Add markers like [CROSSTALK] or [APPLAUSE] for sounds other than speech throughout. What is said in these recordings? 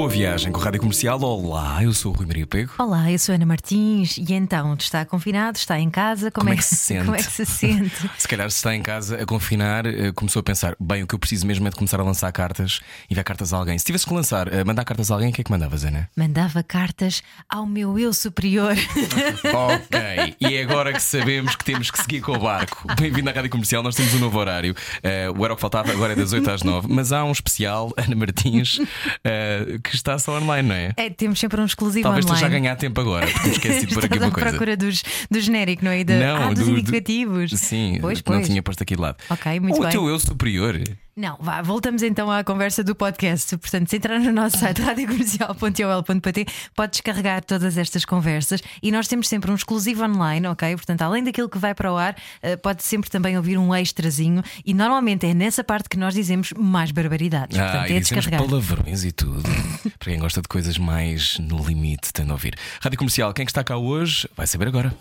Boa viagem com a Rádio Comercial. Olá, eu sou o Rui Maria Pego. Olá, eu sou a Ana Martins e então está confinado, está em casa, como, Como é que se sente? [LAUGHS] Como é que se sente? [LAUGHS] Se calhar, se está em casa a confinar, eh, começou a pensar: bem, o que eu preciso mesmo é de começar a lançar cartas, enviar cartas a alguém. Se tivesse que lançar, eh, mandar cartas a alguém, o que é que mandavas, Ana? Mandava cartas ao meu eu superior. [LAUGHS] ok, e é agora que sabemos que temos que seguir com o barco. Bem-vindo à Rádio Comercial, nós temos um novo horário. Eh, o era o que faltava agora é das 8 às 9, mas há um especial, Ana Martins, eh, que está só online, não é? É, temos sempre um exclusivo Talvez online. esteja a ganhar tempo agora, porque me esqueci de pôr aqui uma à coisa. procura dos, do genérico, não é? E de, Não, ah, dos do- do- indicativos. Sim, pois, que não pois. tinha posto aqui de lado. Ok, muito o bem. teu eu superior. Não, vá, voltamos então à conversa do podcast. Portanto, se entrar no nosso site [LAUGHS] radiocomercial.ol.pt, pode descarregar todas estas conversas e nós temos sempre um exclusivo online, ok? Portanto, além daquilo que vai para o ar, eh, pode sempre também ouvir um extrazinho e normalmente é nessa parte que nós dizemos mais barbaridades. Ah, Portanto, e é dizemos descarregar. palavrões e tudo. [LAUGHS] Para quem gosta de coisas mais no limite, tem de ouvir. Rádio Comercial, quem é que está cá hoje vai saber agora.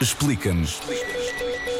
Explica-nos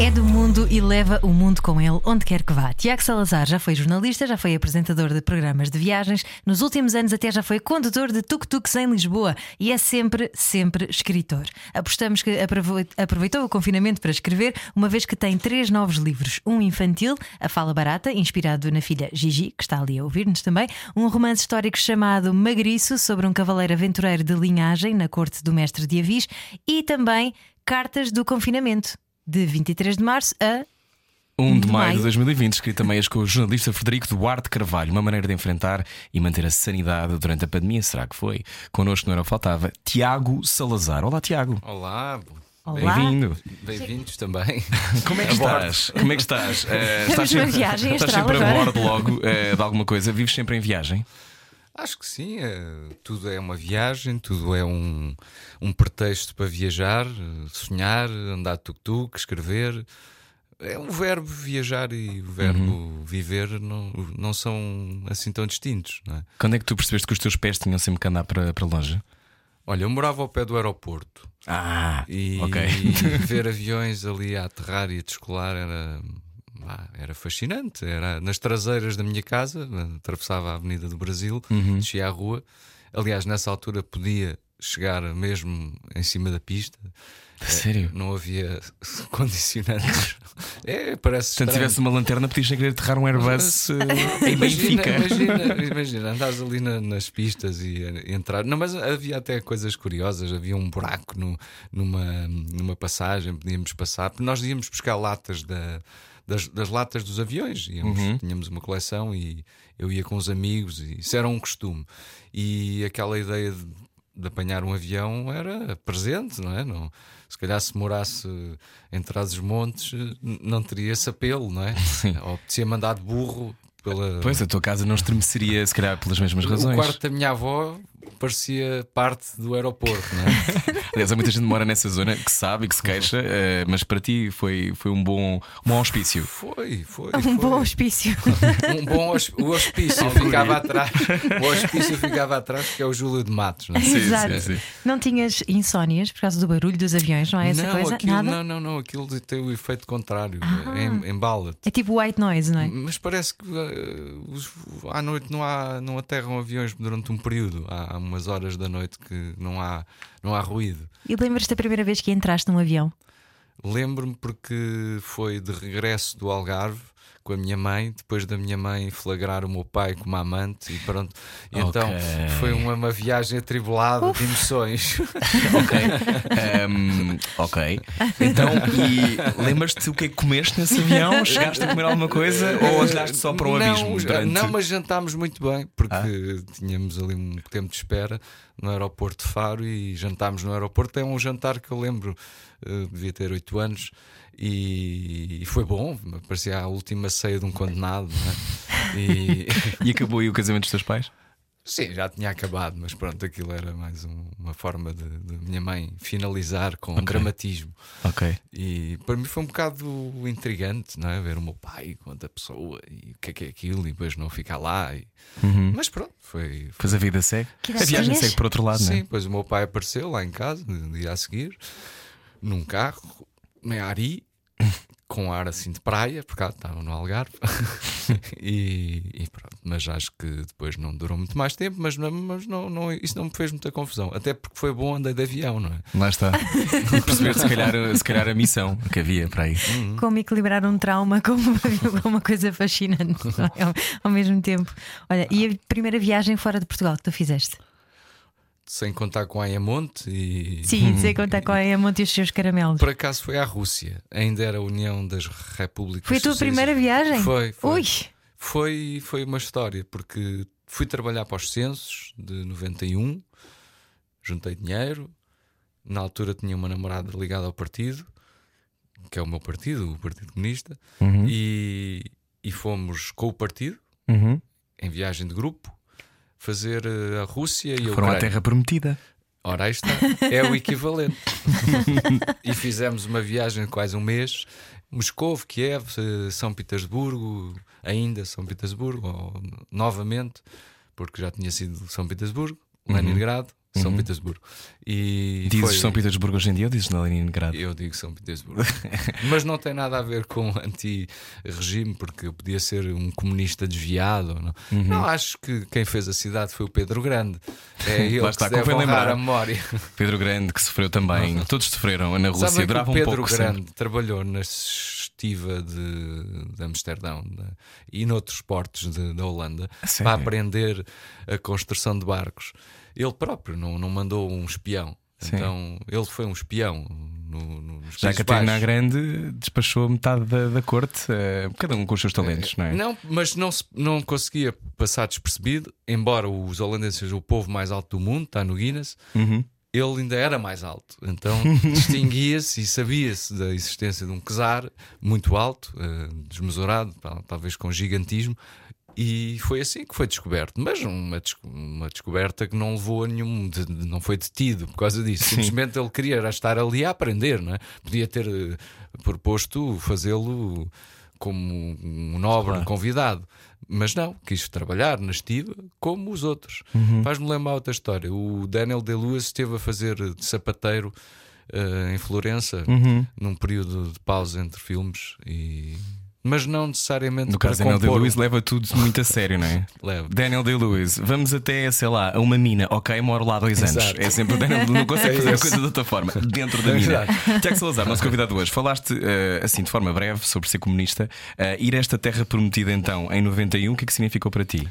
É do mundo e leva o mundo com ele onde quer que vá. Tiago Salazar já foi jornalista, já foi apresentador de programas de viagens, nos últimos anos até já foi condutor de tuk-tuks em Lisboa. E é sempre, sempre escritor. Apostamos que aprove- aproveitou o confinamento para escrever, uma vez que tem três novos livros: um infantil, A Fala Barata, inspirado na filha Gigi, que está ali a ouvir-nos também, um romance histórico chamado Magriço, sobre um cavaleiro aventureiro de linhagem na corte do mestre de Avis, e também Cartas do Confinamento de 23 de março a 1 de De maio de maio. 2020, escrito a meias com o jornalista Frederico Duarte Carvalho. Uma maneira de enfrentar e manter a sanidade durante a pandemia. Será que foi? Connosco não era o que faltava. Tiago Salazar. Olá, Tiago. Olá, Olá. Bem-vindo. bem-vindos também. [LAUGHS] Como é que estás? Como é que estás? Eh, estás numa sempre, viagem estás sempre a bordo logo eh, de alguma coisa? Vives sempre em viagem? Acho que sim, é, tudo é uma viagem, tudo é um, um pretexto para viajar, sonhar, andar tuk-tuk, escrever. É um verbo viajar e o verbo Uhum. viver não, não são assim tão distintos. É? Quando é que tu percebeste que os teus pés tinham sempre que andar para, para longe? Olha, eu morava ao pé do aeroporto Ah, e ok. [LAUGHS] ver aviões ali a aterrar e a descolar era, ah, era fascinante. Era nas traseiras da minha casa, atravessava a Avenida do Brasil, Uhum. descia a rua. Aliás, nessa altura podia chegar mesmo em cima da pista. Sério? Não havia [LAUGHS] condicionantes. É, parece. Se tivesse uma lanterna, podias querer aterrar um Airbus eh, em Imagina, Benfica. imagina, imagina, andares ali na- nas pistas e eh, entrar. Não, mas havia até coisas curiosas. Havia um buraco no- numa, numa passagem, podíamos passar. Nós íamos buscar latas da- das, das latas dos aviões. Íamos, Uhum. Tínhamos uma coleção e eu ia com os amigos, e isso era um costume. E aquela ideia de, de apanhar um avião era presente, não é? Não, se calhar se morasse em Trás-os-Montes, eh, n- não teria esse apelo, não é? [LAUGHS] Ou apetecia mandar de burro pela. Pois, a tua casa não estremeceria, se calhar, pelas mesmas O razões. quarto da minha avó parecia parte do aeroporto, não é? [LAUGHS] Aliás, há muita gente que mora nessa zona que sabe e que se queixa, eh, mas para ti foi, foi um bom um bom auspício. Foi, foi. um foi. bom hospício. [LAUGHS] Um bom o hospício ficava atrás. O hospício ficava atrás, que é o Júlio de Matos, não é? Sim, Exato. sim, sim. Não tinhas insónias por causa do barulho dos aviões, não é essa não, coisa? aquilo, Nada? não, não, não, aquilo tem o efeito contrário, Ah. em, embala-te. É tipo white noise, não é? Mas parece que eh, os- à noite não, há, não aterram aviões durante um período. Há, há umas horas da noite que não há, não há ruído. E lembras-te da primeira vez que entraste num avião? Lembro-me porque foi de regresso do Algarve com a minha mãe, depois da minha mãe flagrar o meu pai como amante e pronto. E Então Ok. foi uma, uma viagem atribulada de emoções. [LAUGHS] Ok. Ehm, ok. Então, e lembras-te o que é que comeste nesse avião? [LAUGHS] Chegaste a comer alguma coisa ou olhaste só para o não, abismo? durante- Não, mas jantámos muito bem, porque tínhamos ali um tempo de espera no aeroporto de Faro e jantámos no aeroporto. É um jantar que eu lembro, eh, devia ter 8 anos, e, e foi bom, parecia a última ceia de um condenado. é? E [LAUGHS] E acabou aí o casamento dos teus pais? Sim, já tinha acabado, mas pronto, aquilo era mais um- uma forma de, de minha mãe finalizar com dramatismo. Ok. E para mim foi um bocado intrigante, não é? Ver o meu pai com outra pessoa e o que é que é aquilo, e depois não ficar lá. e- Mas pronto, foi. Pois a vida segue. Que A viagem segue por outro lado, Sim, não é? depois o meu pai apareceu lá em casa, no dia a seguir, num carro, meio ari, com ar assim de praia, porque cá estava no Algarve. [LAUGHS] e, e pronto, mas acho que depois não durou muito mais tempo, mas, mas não, não- isso não me fez muita confusão. Até porque foi bom andei de avião, não é? Lá está. [LAUGHS] Perceber se calhar, se calhar a missão que havia para aí. Como equilibrar um trauma [LAUGHS] com uma, uma coisa fascinante não é? ao, ao mesmo tempo. Olha, e a primeira viagem fora de Portugal que tu fizeste? Sem contar com a Ayamonte e. Sim, [LAUGHS] sei contar com a Monte e os seus caramelos. Por acaso foi à Rússia, ainda era a União das Repúblicas Foi a tua primeira viagem? Foi, foi. Ui! Foi, foi uma história, porque fui trabalhar para os censos de 91, juntei dinheiro. Na altura tinha uma namorada ligada ao partido, que é o meu partido, o Partido Comunista, e, e fomos com o partido, Uhum. em viagem de grupo, fazer eh, a Rússia e a Foram à. Terra Prometida. Ora, aí está, é o equivalente. [LAUGHS] e fizemos uma viagem de quase um mês. Moscou, Kiev, eh, São Petersburgo, ainda São Petersburgo, ou novamente, porque já tinha sido São Petersburgo, Leningrado, São Petersburgo. E Dizes foi- São Petersburgo hoje em dia ou dizes na Leningrado? eu digo São Petersburgo. [LAUGHS] Mas não tem nada a ver com anti-regime, porque eu podia ser um comunista desviado. Não, Uhum. não acho que quem fez a cidade foi o Pedro Grande. É [LAUGHS] ele Lá que está, se deve lembrar. a memória. [LAUGHS] Pedro Grande, que sofreu também. Todos sofreram na Rússia. Que Durava o um Pedro pouco Grande sempre. trabalhou na estiva de, de Amsterdão né, e noutros portos de- da Holanda sério? para aprender a construção de barcos. Ele próprio não, não mandou um espião. Sim. Então ele foi um espião no, no, nos Já Catarina. Grande despachou metade da, da corte, eh, cada um com os seus talentos, não é? Não, mas não, se- não conseguia passar despercebido, embora os holandeses sejam o povo mais alto do mundo, está no Guinness, Uhum. ele ainda era mais alto. Então [LAUGHS] distinguia-se e sabia-se da existência de um czar muito alto, eh, desmesurado, tal- talvez com gigantismo. E foi assim que foi descoberto. Mas uma, uma descoberta que não levou a nenhum. de- de- não foi detido por causa disso. Simplesmente ele queria estar ali a aprender, não é? Podia ter eh, proposto fazê-lo como um nobre Claro. convidado. Mas não, quis trabalhar na estiva como os outros. Faz-me lembrar outra história. O Daniel De-Lewis esteve a fazer de sapateiro eh, em Florença num período de pausa entre filmes e. Mas não necessariamente No para caso, Daniel compor Day-Lewis leva tudo muito a sério, não é? [LAUGHS] Leva. Daniel Day-Lewis, vamos até, sei lá, a uma mina, ok, moro lá há dois anos. Exato. É sempre o Daniel, não consegue [LAUGHS] É fazer a coisa de outra forma, [LAUGHS] dentro da mina. Tiago Salazar, nosso convidado hoje, falaste eh, assim de forma breve sobre ser comunista. Eh, ir a esta terra prometida então em 91, o que é que significou para ti?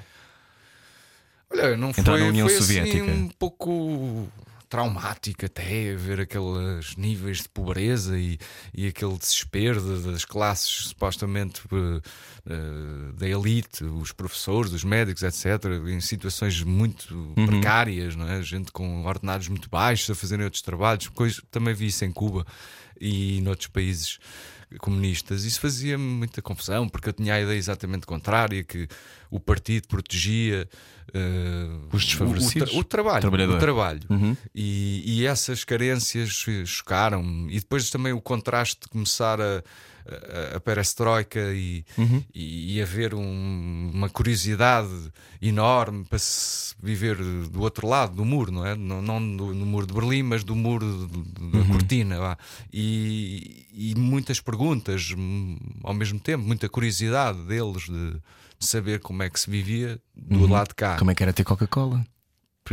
Olha, não Entrar foi, na União foi Soviética. assim um pouco traumático até ver aqueles níveis de pobreza e, e aquele desespero de- das classes supostamente eh, da elite, os professores, os médicos, etc., em situações muito Uhum. precárias, não é? gente com ordenados muito baixos a fazerem outros trabalhos, coisa, também vi isso em Cuba e noutros países comunistas. Isso fazia-me muita confusão, porque eu tinha a ideia exatamente contrária, que o partido protegia eh, Os desfavorecidos? o, tra- o trabalho. O trabalho. Uhum. E, e essas carências chocaram-me. E depois também o contraste de começar a, a, a perestroika e, Uhum. e, e haver um- uma curiosidade enorme para se viver do outro lado do muro, não é? Não, não do, no muro de Berlim, mas do muro da Uhum. cortina. vá. E, e muitas perguntas ao mesmo tempo, muita curiosidade deles de, de saber como é que se vivia do lado de cá. Como é que era ter Coca-Cola?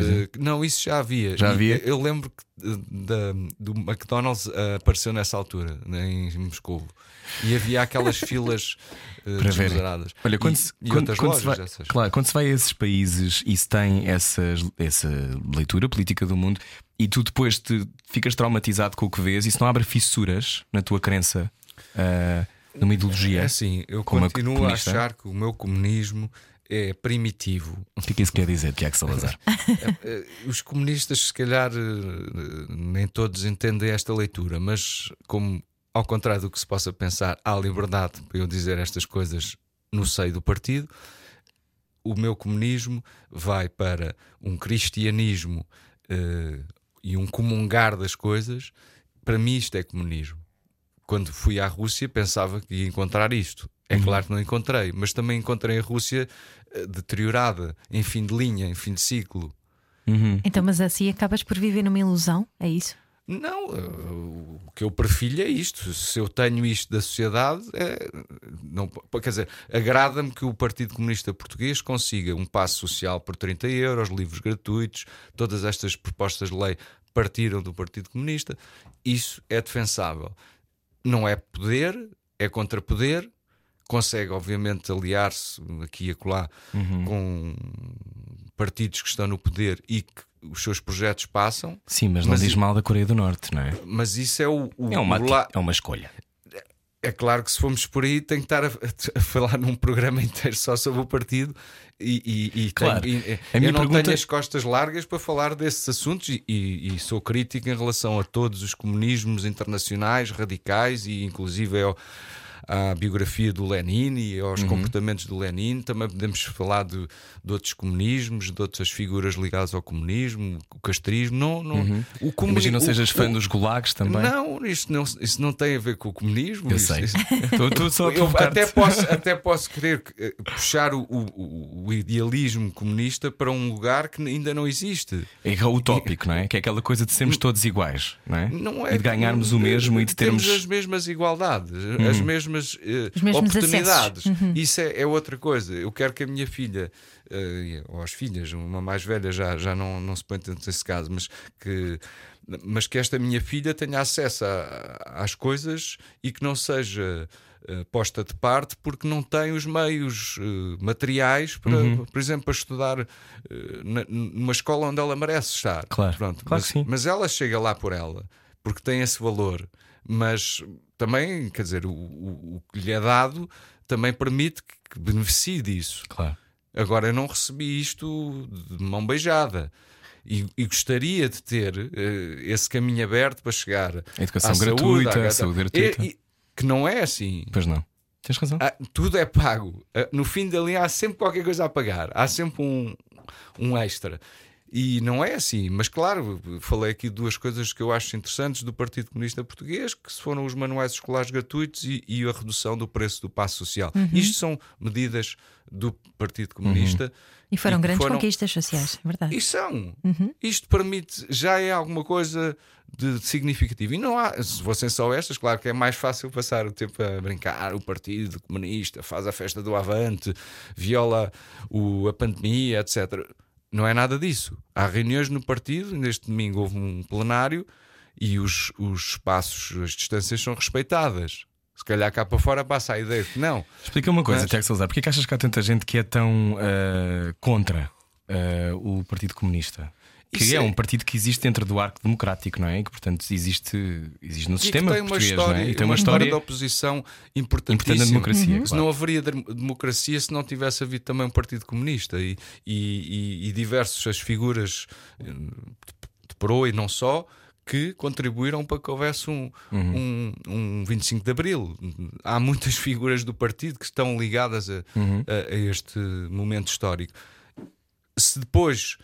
Uh, não, isso já havia. Já havia? Eu lembro que uh, da, do McDonald's uh, apareceu nessa altura, né, em Moscou. E havia aquelas [LAUGHS] filas uh, Para. Olha, quando e, se, e quando- quando lojas se vai, essas. Claro, quando se vai a esses países e se tem essas, essa leitura política do mundo e tu depois te ficas traumatizado com o que vês, isso não abre fissuras na tua crença ah, numa ideologia? É assim, eu continuo a achar que o meu comunismo é primitivo. O que é que isso quer dizer, Tiago Salazar? Eh, [LAUGHS] Os comunistas, se calhar, eh, nem todos entendem esta leitura, mas como, ao contrário do que se possa pensar, há liberdade para eu dizer estas coisas no seio do partido. o meu comunismo vai para um cristianismo eh, e um comungar das coisas, para mim isto é comunismo. Quando fui à Rússia pensava que ia encontrar isto. É claro que não encontrei, mas também encontrei a Rússia eh, deteriorada, em fim de linha, em fim de ciclo. Então, mas assim acabas por viver numa ilusão, é isso? Não, uh, o que eu perfilho é isto. Se eu tenho isto da sociedade, é, não, quer dizer, agrada-me que o Partido Comunista Português consiga um passo social por 30 euros, livros gratuitos, todas estas propostas de lei partiram do Partido Comunista. Isso é defensável. Não é poder, é contrapoder. Consegue, obviamente, aliar-se aqui e acolá com partidos que estão no poder e que os seus projetos passam. Sim, mas não Mas diz e- mal da Coreia do Norte, não é? Mas isso é o, o- É uma, o la- é uma escolha. É claro que se formos por aí, tem que estar a, a falar num programa inteiro só sobre o partido e, e, e Claro. tenho- e- A minha eu não pergunta- tenho as costas largas para falar desses assuntos e, e- e sou crítico em relação a todos os comunismos internacionais, radicais e inclusive ao- à biografia do Lenin e aos Uhum. comportamentos do Lenin. Também podemos falar de, de outros comunismos, de outras figuras ligadas ao comunismo, o castrismo. Não, não, o comuni- Uhum. Imagina não o- sejas fã o- dos gulags também. Não, isto não, isso não tem a ver com o comunismo. Eu Isso- sei. isso- [LAUGHS] Estou estou só eu até posso, até posso querer eh, puxar o, o- o idealismo comunista para um lugar que ainda não existe. É utópico, não é? Que é aquela coisa de sermos todos iguais, não é? Não é e de ganharmos o mesmo e de termos. as mesmas igualdades, as mesmas, Os mesmos oportunidades. acessos. Uhum. Isso é, é outra coisa. Eu quero que a minha filha, eh, ou as filhas, uma mais velha já, já não, não se põe tanto nesse caso, mas que, mas que esta minha filha tenha acesso a- às coisas e que não seja. eh, posta de parte porque não tem os meios eh, materiais para, Uhum. por exemplo, para estudar eh, na- numa escola onde ela merece estar. Claro, Pronto, claro mas, mas ela chega lá por ela, porque tem esse valor. Mas também, quer dizer, o, o- o que lhe é dado também permite que, que beneficie disso. Claro. Agora, eu não recebi isto de mão beijada. E, e gostaria de ter eh, esse caminho aberto para chegar A educação à saúde, gratuita, à- a saúde gratuita. E- e- que não é assim. Pois não. Tens razão. Ah, tudo é pago. Ah, No fim da linha há sempre qualquer coisa a pagar, há sempre um, um extra. E não é assim, mas claro, falei aqui duas coisas que eu acho interessantes do Partido Comunista Português, que foram os manuais escolares gratuitos e, e a redução do preço do passo social. Isto são medidas do Partido Comunista. E foram que grandes foram- conquistas sociais, é verdade. e são. Isto permite, já é alguma coisa de significativo. E não há, se fossem só estas, claro que é mais fácil passar o tempo a brincar. O Partido Comunista faz a festa do Avante, viola o, a pandemia, etc. Não é nada disso. Há reuniões no partido, neste domingo houve um plenário e os, os espaços, as distâncias são respeitadas. Se calhar cá para fora passa a ideia que não. Explica uma coisa, Mas- Tiago Salazar. Porquê que achas que há tanta gente que é tão ah, contra ah, o Partido Comunista? Que Isso é, é- um partido que existe dentro do arco democrático, não é? Que, portanto, existe, existe no E sistema tem português, história, não é? E tem uma uma história de oposição importante importantíssima. na democracia. Se claro. não haveria dem- democracia se não tivesse havido também um Partido Comunista e, e, e, e diversas figuras eh, de proa e não só que contribuíram para que houvesse um, um, um 25 de Abril. Há muitas figuras do partido que estão ligadas a, a- a este momento histórico. Se depois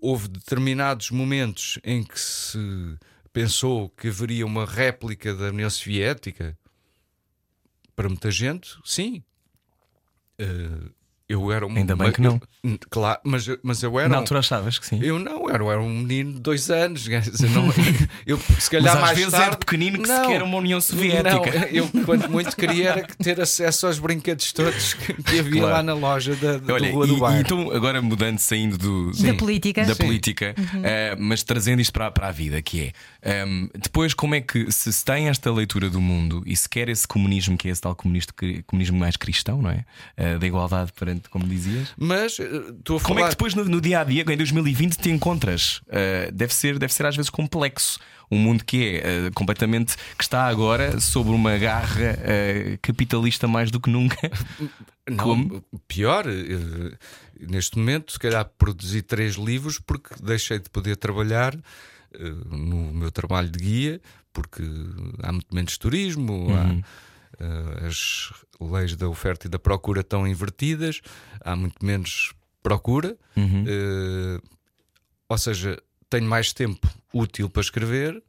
houve determinados momentos em que se pensou que haveria uma réplica da União Soviética, para muita gente, sim. Eh, eu era um, Ainda bem que não. eu- claro, mas, eu- mas eu era. Na um- altura achavas que sim. eu não, eu era um menino de dois anos. quer dizer, não- [LAUGHS] eu, se calhar Mas às mais vezes tarde, era pequenino que Não. sequer uma União Soviética. Não, eu quanto muito queria era ter acesso aos brinquedos todos que, que havia Claro. lá na loja da, da Olha, Rua e, do e Bairro. então agora mudando, saindo do, Da política. da Sim. política, eh, mas trazendo isto para, para a vida, que é ehm, depois como é que se, se tem esta leitura do mundo e se quer esse comunismo, que é esse tal comunista, que- comunismo mais cristão, não é? Eh, da igualdade perante, como dizias. Mas eh, estou a falar. Como é que depois no, no dia a dia, em 2020, te encontras? Eh, deve, ser, deve ser às vezes complexo. Um mundo que é eh, completamente que está agora sobre uma garra eh, capitalista mais do que nunca. [LAUGHS] Não, Como? pior, neste momento, se calhar produzi três livros porque deixei de poder trabalhar no meu trabalho de guia, porque há muito menos turismo, há- eh, as leis da oferta e da procura estão invertidas, há muito menos procura, eh, ou seja, tenho mais tempo útil para escrever,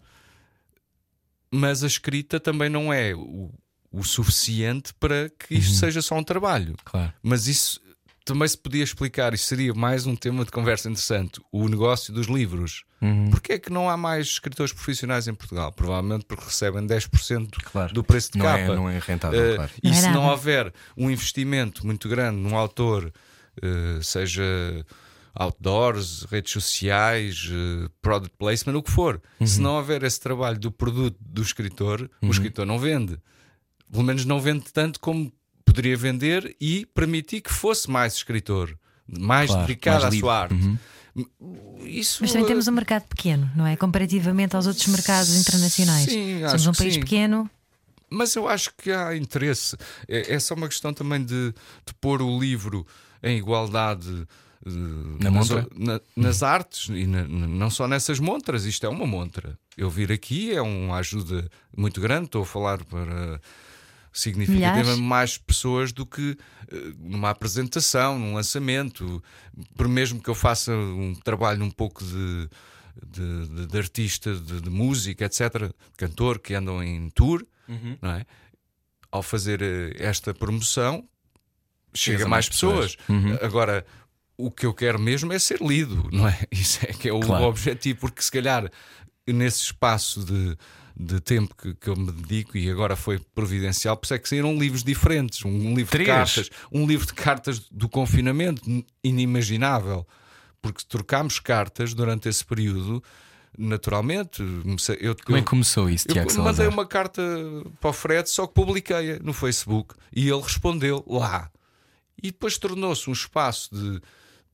mas a escrita também não é o, o suficiente para que isto seja só um trabalho. Claro. Mas isso também se podia explicar, isso seria mais um tema de conversa interessante: o negócio dos livros. Porquê é que não há mais escritores profissionais em Portugal? Provavelmente porque recebem 10% Claro. do preço de Não é- capa. não é rentável, Eh, claro. E Não é se não houver um investimento muito grande num autor, eh, seja outdoors, redes sociais, eh, product placement, o que for, Uhum. se não houver esse trabalho do produto do escritor, o escritor não vende. Pelo menos não vende tanto como poderia vender e permitir que fosse mais escritor, mais Claro, dedicado mais à sua arte. Uhum. Isso, Mas também temos um mercado pequeno, não é? Comparativamente aos outros mercados internacionais. Sim, Somos acho um que país sim. pequeno. Mas eu acho que há interesse. É, é só uma questão também de, de pôr o livro em igualdade. eh, Na nas, montra? na- nas artes e na- não só nessas montras, isto é uma montra. Eu vir aqui é uma ajuda muito grande. Estou a falar para significativamente Milhares? mais pessoas do que eh, numa apresentação, num lançamento. Por mesmo que eu faça um trabalho um pouco de, de, de- de artista, de, de música, etc., cantor que andam em tour, não é? Ao fazer eh, esta promoção, chega Chega a a mais mais pessoas. pessoas. Agora, o que eu quero mesmo é ser lido, não é? [LAUGHS] Isso é que é o Claro. objetivo, porque se calhar nesse espaço de, de tempo que, que eu me dedico e agora foi providencial, por isso é que saíram livros diferentes. Um, livro Três. de cartas, um livro de cartas do confinamento, inimaginável, porque trocámos cartas durante esse período. Naturalmente, eu, Como é eu- que começou isso, eu Tiago mandei Salazar? uma carta para o Fred, só que publiquei no Facebook e ele respondeu lá. E depois tornou-se um espaço de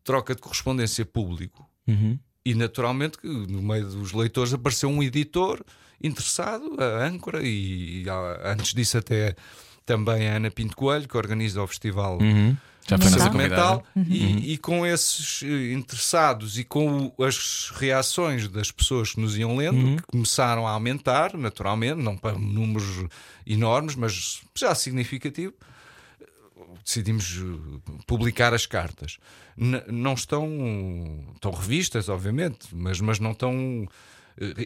troca de correspondência público. Uhum. E naturalmente, no meio dos leitores apareceu um editor interessado, a âncora, e, e antes disso, até também a Ana Pinto Coelho, que organiza o festival Uhum. Já foi Mental. nossa mental convidada. e, e com esses eh, interessados e com o- as reações das pessoas que nos iam lendo, que começaram a aumentar, naturalmente, não para números enormes, mas já significativo, decidimos eh, publicar as cartas. N- não estão, estão revistas, obviamente, mas, mas não estão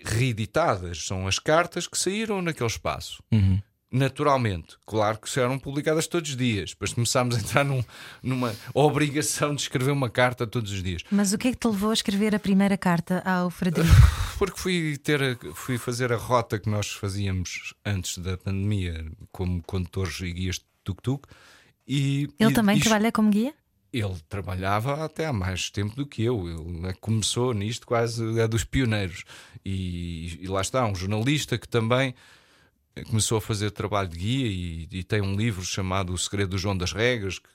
reeditadas. São as cartas que saíram naquele espaço. Uhum. Naturalmente, claro que eram publicadas todos os dias. Depois começámos a entrar num- numa obrigação de escrever uma carta todos os dias. Mas o que é que te levou a escrever a primeira carta ao Frederico? [LAUGHS] Porque fui, ter, fui fazer a rota que nós fazíamos antes da pandemia, como condutores e guias de tuk-tuk. E, Ele e- também e- trabalha como guia? Ele trabalhava até há mais tempo do que eu. Ele é que começou nisto, quase é dos pioneiros. E, e lá está, um jornalista que também começou a fazer trabalho de guia e, e tem um livro chamado O Segredo do João das Regras, que,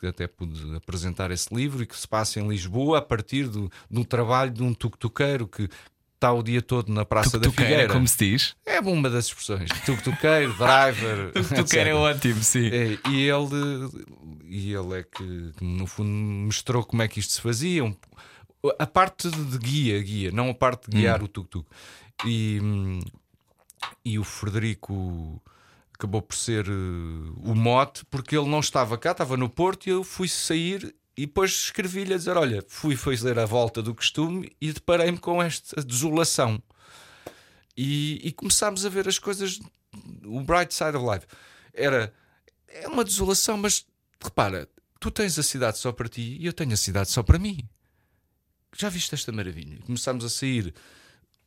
que até pude apresentar esse livro e que se passa em Lisboa a partir do, do trabalho de um tuk-tuqueiro que está o dia todo na Praça da Tuqueira, Figueira. como se diz. É uma das expressões. Tuk-tuqueiro, driver. [LAUGHS] Tuqueira é [LAUGHS] ótimo, sim. É, e ele e ele é que, no fundo mostrou como é que isto se fazia um- a parte de, guia guia não a parte de guiar o tuk-tuk e, hum, e o Frederico acabou por ser eh, o mote porque ele não estava cá estava no Porto e eu fui sair e depois escrevi-lhe a dizer olha fui fazer a volta do costume e deparei-me com esta desolação e, e começámos a ver as coisas o bright side of life era é uma desolação, mas repara, tu tens a cidade só para ti e eu tenho a cidade só para mim. Já viste esta maravilha? Começámos a sair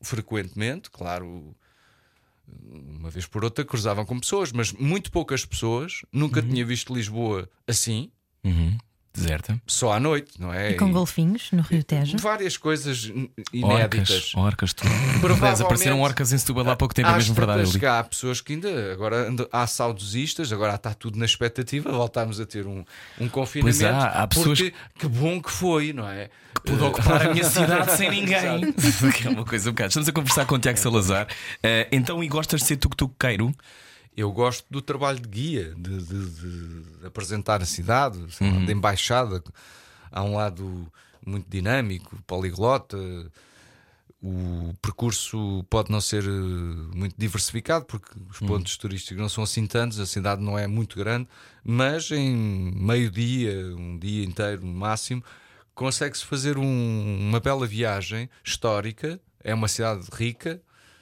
frequentemente, claro, uma vez por outra cruzavam com pessoas, mas muito poucas pessoas. Nunca tinha visto Lisboa assim, Uhum. Deserta. só à noite, não é? E com E golfinhos no Rio Tejo? várias coisas n- Orcas, inéditas. orcas, tudo. Aliás, apareceram orcas em Setúbal há pouco tempo, é mesmo verdade. ali. que há pessoas que ainda agora há saudosistas, agora está tudo na expectativa, voltámos a ter um, um confinamento. Pois há, há pessoas porque que bom que foi, não é? Pude ocupar a minha cidade sem [LAUGHS] ninguém. [LAUGHS] que é uma coisa um bocado. Estamos a conversar com o Tiago Salazar. Eh, então, e gostas de ser tuk-tuqueiro? Eu gosto do trabalho de guia, de, de- de apresentar a cidade, lá, de embaixada. Há um lado muito dinâmico, poliglota. O, percurso pode não ser eh, muito diversificado, porque os pontos turísticos não são assim tantos, a cidade não é muito grande, mas em meio-dia, um dia inteiro no máximo, consegue-se fazer um- uma bela viagem histórica. É uma cidade rica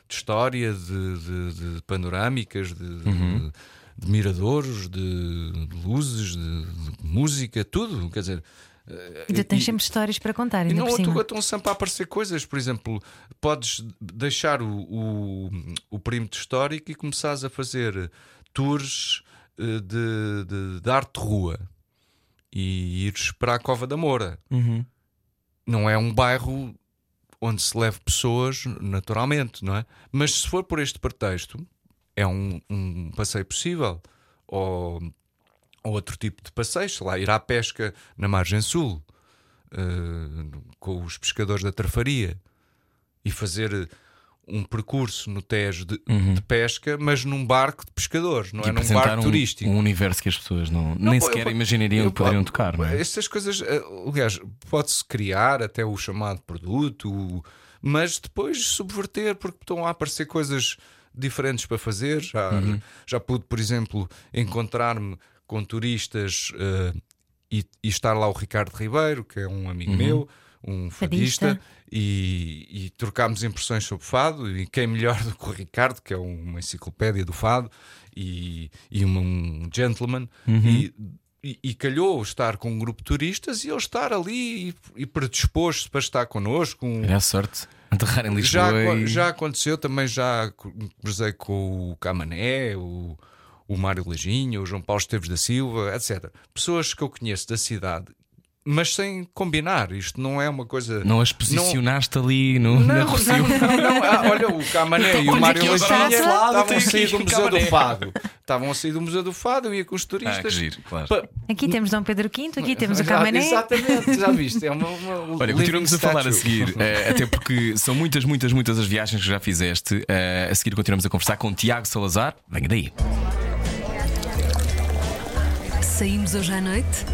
de história, de, de- de panorâmicas, de, de- de miradouros, de, de luzes, de, de música, tudo. Quer dizer. eh, Tu tens e- sempre histórias para contar, e ainda não por cima. tu- estão sempre a aparecer coisas. Por exemplo, podes deixar o, o, o perímetro histórico e começares a fazer tours eh, de, de, de arte de rua e ires para a Cova da Moura. Uhum. Não é um bairro onde se leve pessoas naturalmente, não é? Mas se for por este pretexto, é um, um passeio possível. Ou, ou outro tipo de passeio, sei lá, ir à pesca na margem sul eh, com os pescadores da Trafaria e fazer um percurso no Tejo de, de pesca, mas num barco de pescadores, não E é num barco um, turístico. um universo que as pessoas não, Não, nem pô, sequer eu- imaginariam eu- que poderiam tocar, não é? Estas coisas, eh, aliás, pode-se criar até o chamado produto, mas depois subverter, porque estão a aparecer coisas diferentes para fazer. Já, Uhum. já pude, por exemplo, encontrar-me com turistas eh, e, e estar lá o Ricardo Ribeiro, que é um amigo Uhum. meu, um Fadista. fadista, e, e trocámos impressões sobre fado. E quem melhor do que o Ricardo, que é uma enciclopédia do fado e, e uma- um gentleman, e, e, e calhou estar com um grupo de turistas e ele estar ali e, e predisposto para estar connosco. Um, Olha a sorte. Em já, Lisboa e... já aconteceu também, já cruzei com o Camané, o, o Mário Lajinha, o João Paulo Esteves da Silva, etc. Pessoas que eu conheço da cidade, mas sem combinar. Isto não é uma coisa. Não as posicionaste ali no, Não, na não, não, não. Ah, olha, o Camané e o Olha Mário lado, estavam a sair do Museu do. Fado. Estavam a sair do Museu do Fado, eu ia com os Ah, turistas. que giro, claro. Pa- Aqui temos Dom Pedro V, aqui temos o Já- Camané. Exatamente, já viste? É uma, uma Olha, continuamos a falar a seguir, [LAUGHS] eh, até porque são muitas, muitas, muitas as viagens que já fizeste. Eh, a seguir continuamos a conversar com Tiago Salazar. Venha daí. Saímos hoje à noite?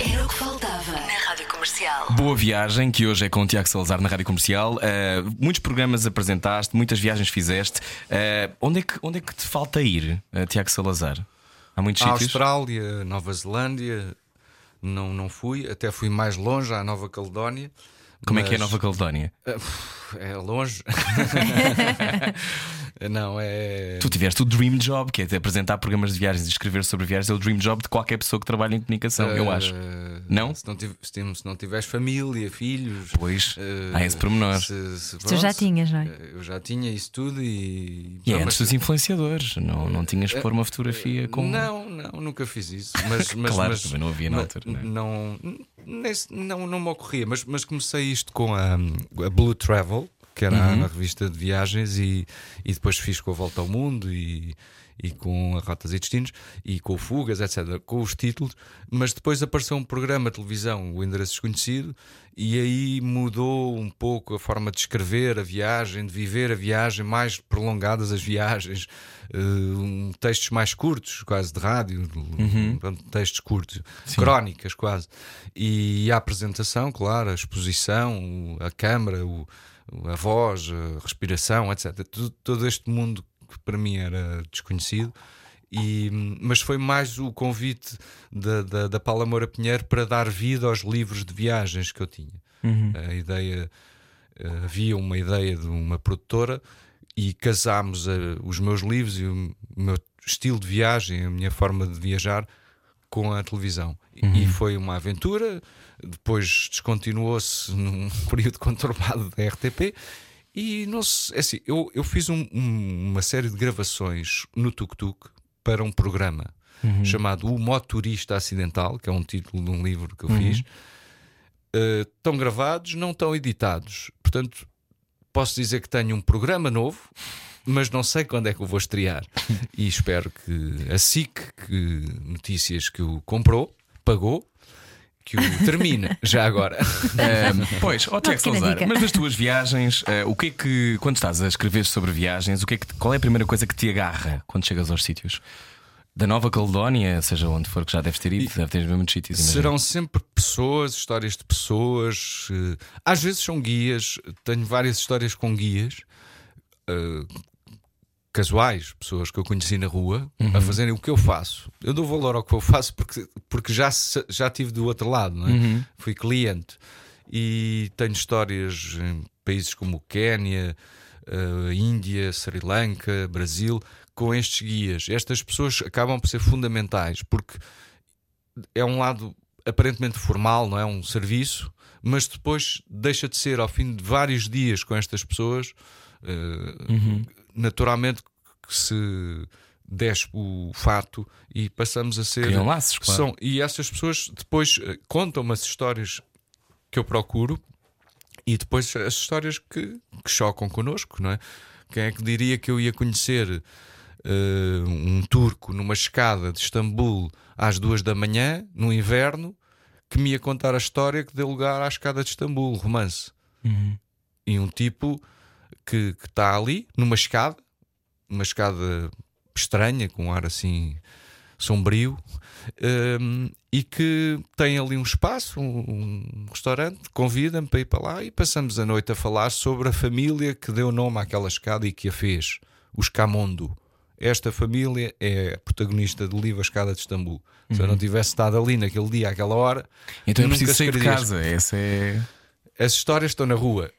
Era o que faltava na Rádio Comercial. Boa viagem, que hoje é com o Tiago Salazar na Rádio Comercial. Eh, muitos programas apresentaste, muitas viagens fizeste. Eh, onde, é que, onde é que te falta ir, eh, Tiago Salazar? Há muitos A sítios? Austrália, Nova Zelândia, não, não fui, até fui mais longe, à Nova Caledónia. Como é que é a mas- Nova Caledónia? É longe. [LAUGHS] [LAUGHS] não, é. Tu tiveste o Dream Job, que é de apresentar programas de viagens e escrever sobre viagens. É o Dream Job de qualquer pessoa que trabalha em comunicação, eu acho. Eh, Não? Se não, tiv- se não tiveres família, filhos. Pois, eh, há esse pormenor. se- se- Tu já pronto, tinhas, não é? eh, Eu já tinha isso tudo e. E é antes dos influenciadores, não, não tinhas que pôr uma fotografia com. Não, não, nunca fiz isso. Mas, [LAUGHS] mas, Claro, mas- também não havia na altura, não é? Não, não, não me ocorria, mas, mas comecei isto com a, a Blue Travel, que era Uhum. a revista de viagens, e, e depois fiz com a Volta ao Mundo e, e com a Rotas e Destinos e com o Fugas, etc., com os títulos. Mas depois apareceu um programa de televisão, O Endereço Desconhecido, e aí mudou um pouco a forma de escrever a viagem, de viver a viagem, mais prolongadas as viagens, um, textos mais curtos, quase de rádio, portanto, textos curtos, crónicas quase. E a apresentação, claro, a exposição, a câmara, o- a voz, a respiração, etc. Todo, todo este mundo que para mim era desconhecido. E, mas foi mais o convite da, da, da Paula Moura Pinheiro para dar vida aos livros de viagens que eu tinha. A ideia havia uma ideia de uma produtora e casámos eh, os meus livros e o meu estilo de viagem, a minha forma de viajar com a televisão. E- E foi uma aventura, depois descontinuou-se num [LAUGHS] período conturbado da RTP. E não se, é assim, eu, eu fiz um- um- uma série de gravações no Tuk Tuk para um programa chamado O Motorista Acidental, que é um título de um livro que eu fiz. Uh, estão gravados, não estão editados. Portanto, posso dizer que tenho um programa novo, mas não sei quando é que eu vou estrear. E espero que a SIC, que Notícias que o comprou, pagou, que o termine [LAUGHS] já agora. Ahm, [LAUGHS] pois, ó Tiago Salazar, mas nas tuas viagens, eh, o que é que, quando estás a escrever sobre viagens, o que é que, qual é a primeira coisa que te agarra quando chegas aos sítios? da Nova Caledónia, seja onde for que já deves ter ido, deve ter muitos sítios. imagino. Serão sempre pessoas, histórias de pessoas. eh, Às vezes são guias. Tenho várias histórias com guias eh, casuais, pessoas que eu conheci na rua, a fazerem o que eu faço. Eu dou valor ao que eu faço porque, porque já, já tive do outro lado, é? fui cliente e tenho histórias em países como o Quénia, eh, Índia, Sri Lanka, Brasil, com estes guias. Estas pessoas acabam por ser fundamentais porque é um lado aparentemente formal, não é? Um serviço, mas depois deixa de ser ao fim de vários dias com estas pessoas, eh, naturalmente que se desce o fato e passamos a ser. Criam laços, claro. São, e essas pessoas depois eh, contam-me as histórias que eu procuro e depois as histórias que, que chocam connosco, não é? Quem é que diria que eu ia conhecer eh, um turco numa escada de Istambul às duas da manhã, no inverno, que me ia contar a história que deu lugar à escada de Istambul, romance. E um tipo que está ali, numa escada, uma escada estranha, com um ar assim sombrio, hum, e que tem ali um espaço, um, um restaurante, convida-me para ir para lá e passamos a noite a falar sobre a família que deu nome àquela escada e que a fez, os Camondo. Esta família é a protagonista do livro A Escada de Istambul. Se eu não tivesse estado ali naquele dia, àquela hora, Então é nunca preciso sair de casa. Essa é. As histórias estão na rua.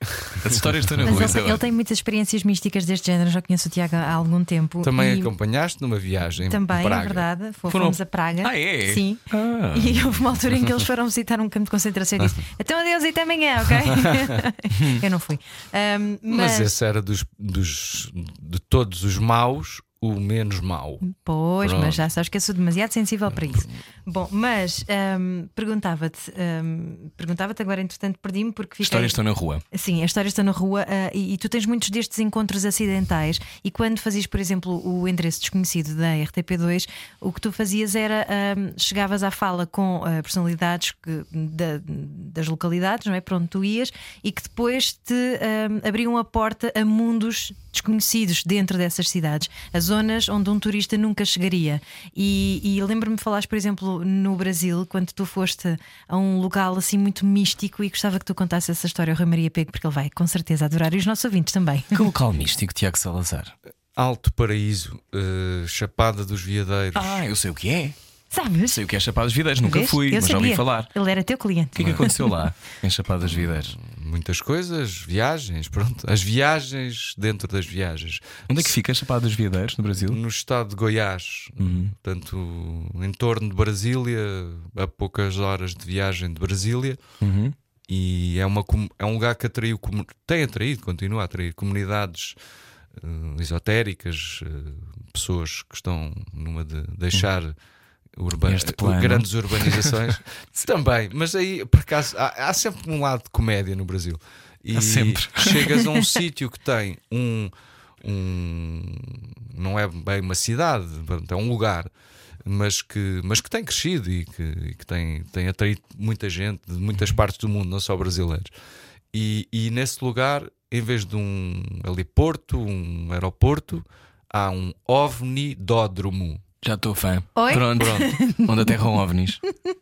As histórias estão na Mas rua. ele, é tem- ele tem muitas experiências místicas deste género, já conheço o Tiago há algum tempo. Também e acompanhaste numa viagem Também, Praga. é verdade. Fomos Foram- a Praga. Ah, é? Sim. Ah. E houve uma altura em que eles foram visitar um campo de concentração e disse: [LAUGHS] Então adeus e até amanhã, ok? [LAUGHS] Eu não fui. Ahm, Mas mas, esse era dos, dos, de todos os maus, o menos mau. Pois, Pronto. mas já sabes que eu sou demasiado sensível para isso. Bom, mas ahm, perguntava-te, ahm, perguntava-te agora, entretanto, perdi-me porque fiquei. Histórias estão na rua. Sim, a história está na rua ah, e, e tu tens muitos destes encontros acidentais. E quando fazias, por exemplo, o endereço desconhecido da RTP2, o que tu fazias era ahm, chegavas à fala com ah, personalidades que- da- das localidades, não é? Para onde tu ias, e que depois te ahm, abriam a porta a mundos desconhecidos dentro dessas cidades, a zonas onde um turista nunca chegaria. E, e lembro-me de falares, por exemplo, no Brasil, quando tu foste a um local assim muito místico e gostava que tu contasse essa história ao Rui Maria Pego, porque ele vai com certeza adorar e os nossos ouvintes também. Que local místico, Tiago Salazar. Alto Paraíso, eh, Chapada dos Veadeiros. Ah, eu sei o que é. Sabes? Sei o que é Chapadas Videiras. Nunca Vês? fui, Eu mas já ouvi sabia. falar. Ele era teu cliente. O que é que aconteceu lá em Chapadas Videiras? Muitas coisas, viagens, pronto. As viagens dentro das viagens. Onde é que fica Chapadas Videiras, no Brasil? No estado de Goiás, Uhum. portanto, em torno de Brasília, a poucas horas de viagem de Brasília. Uhum. E é, uma, é um lugar que atraiu, tem atraído, continua a atrair comunidades eh, esotéricas, eh, pessoas que estão numa de deixar urba- Plano. grandes urbanizações. [LAUGHS] Também, mas aí por acaso há, há sempre um lado de comédia no Brasil. E Há sempre. chegas a um [LAUGHS] sítio que tem um, um. Não é bem uma cidade, é um lugar mas que, mas que tem crescido e que, e que tem, tem atraído muita gente de muitas partes do mundo, não só brasileiros. E, e nesse lugar, em vez de um heliporto, um aeroporto, há um ovnidódromo. Já estou fã. Oi? Pronto. Onde aterram ovnis.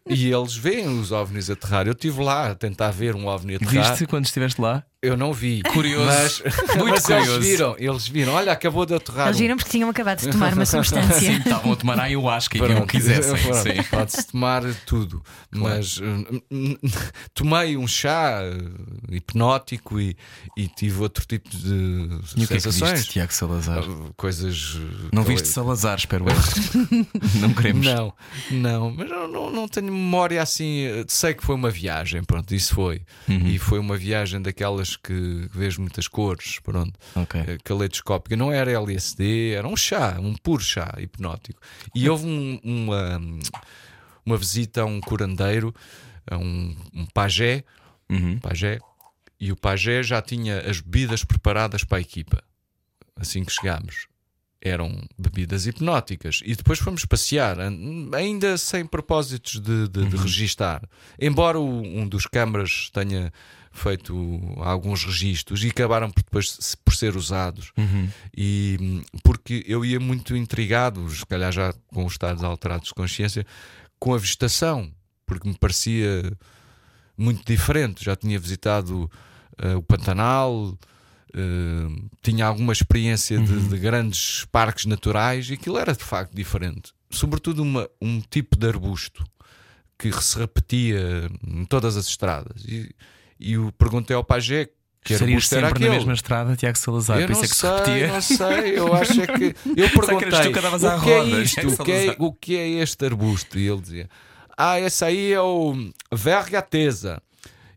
E eles veem os ovnis aterrar. Eu estive lá a tentar ver um ovni aterrar. Viste quando estiveste lá? Eu não vi. [LAUGHS] Curioso. Mas, [LAUGHS] Muito mas curioso. eles viram. Eles viram. Olha, acabou de aterrar. Eles um- viram porque tinham acabado de tomar uma [LAUGHS] substância. Sim, estavam a tomar ayahuasca e que não quisessem. Pronto, Sim. Pode-se tomar tudo. Mas hum, tomei um chá eh, hipnótico e, e tive outro tipo de E o que é que sensações. viste, Tiago Salazar? Uh, Coisas. uh, Não viste Salazar, espero eu. não queremos. Não, não, mas eu não, não tenho memória assim. eh, Sei que foi uma viagem, pronto, isso foi. Uhum. E foi uma viagem daquelas que vês muitas cores, pronto. Ok. eh, Caleidoscópica, não era LSD, era um chá, um puro chá hipnótico. E houve um- uma, uma visita a um curandeiro, a um, um pajé, Uhum. pajé, e o pajé já tinha as bebidas preparadas para a equipa, assim que chegámos. eram bebidas hipnóticas. E depois fomos passear, ainda sem propósitos de, de, de registar. Embora um dos câmaras tenha feito alguns registros e acabaram por depois por ser usados. E hum, porque eu ia muito intrigado, se calhar já com os estados alterados de consciência, com a vegetação, porque me parecia muito diferente. Já tinha visitado eh, o Pantanal, eh, tinha alguma experiência de, de grandes parques naturais e aquilo era de facto diferente. Sobretudo uma- um tipo de arbusto que se repetia em todas as estradas. E, e eu perguntei ao pajé que Serias era na aquele. mesma estrada, Tiago Salazar. Eu por isso é que se repetia. não sei, eu acho é que. Eu [LAUGHS] perguntei que à o que é isto, o que é, Salazar?" o que é este arbusto? E ele dizia: Ah, esse aí é o vergateza.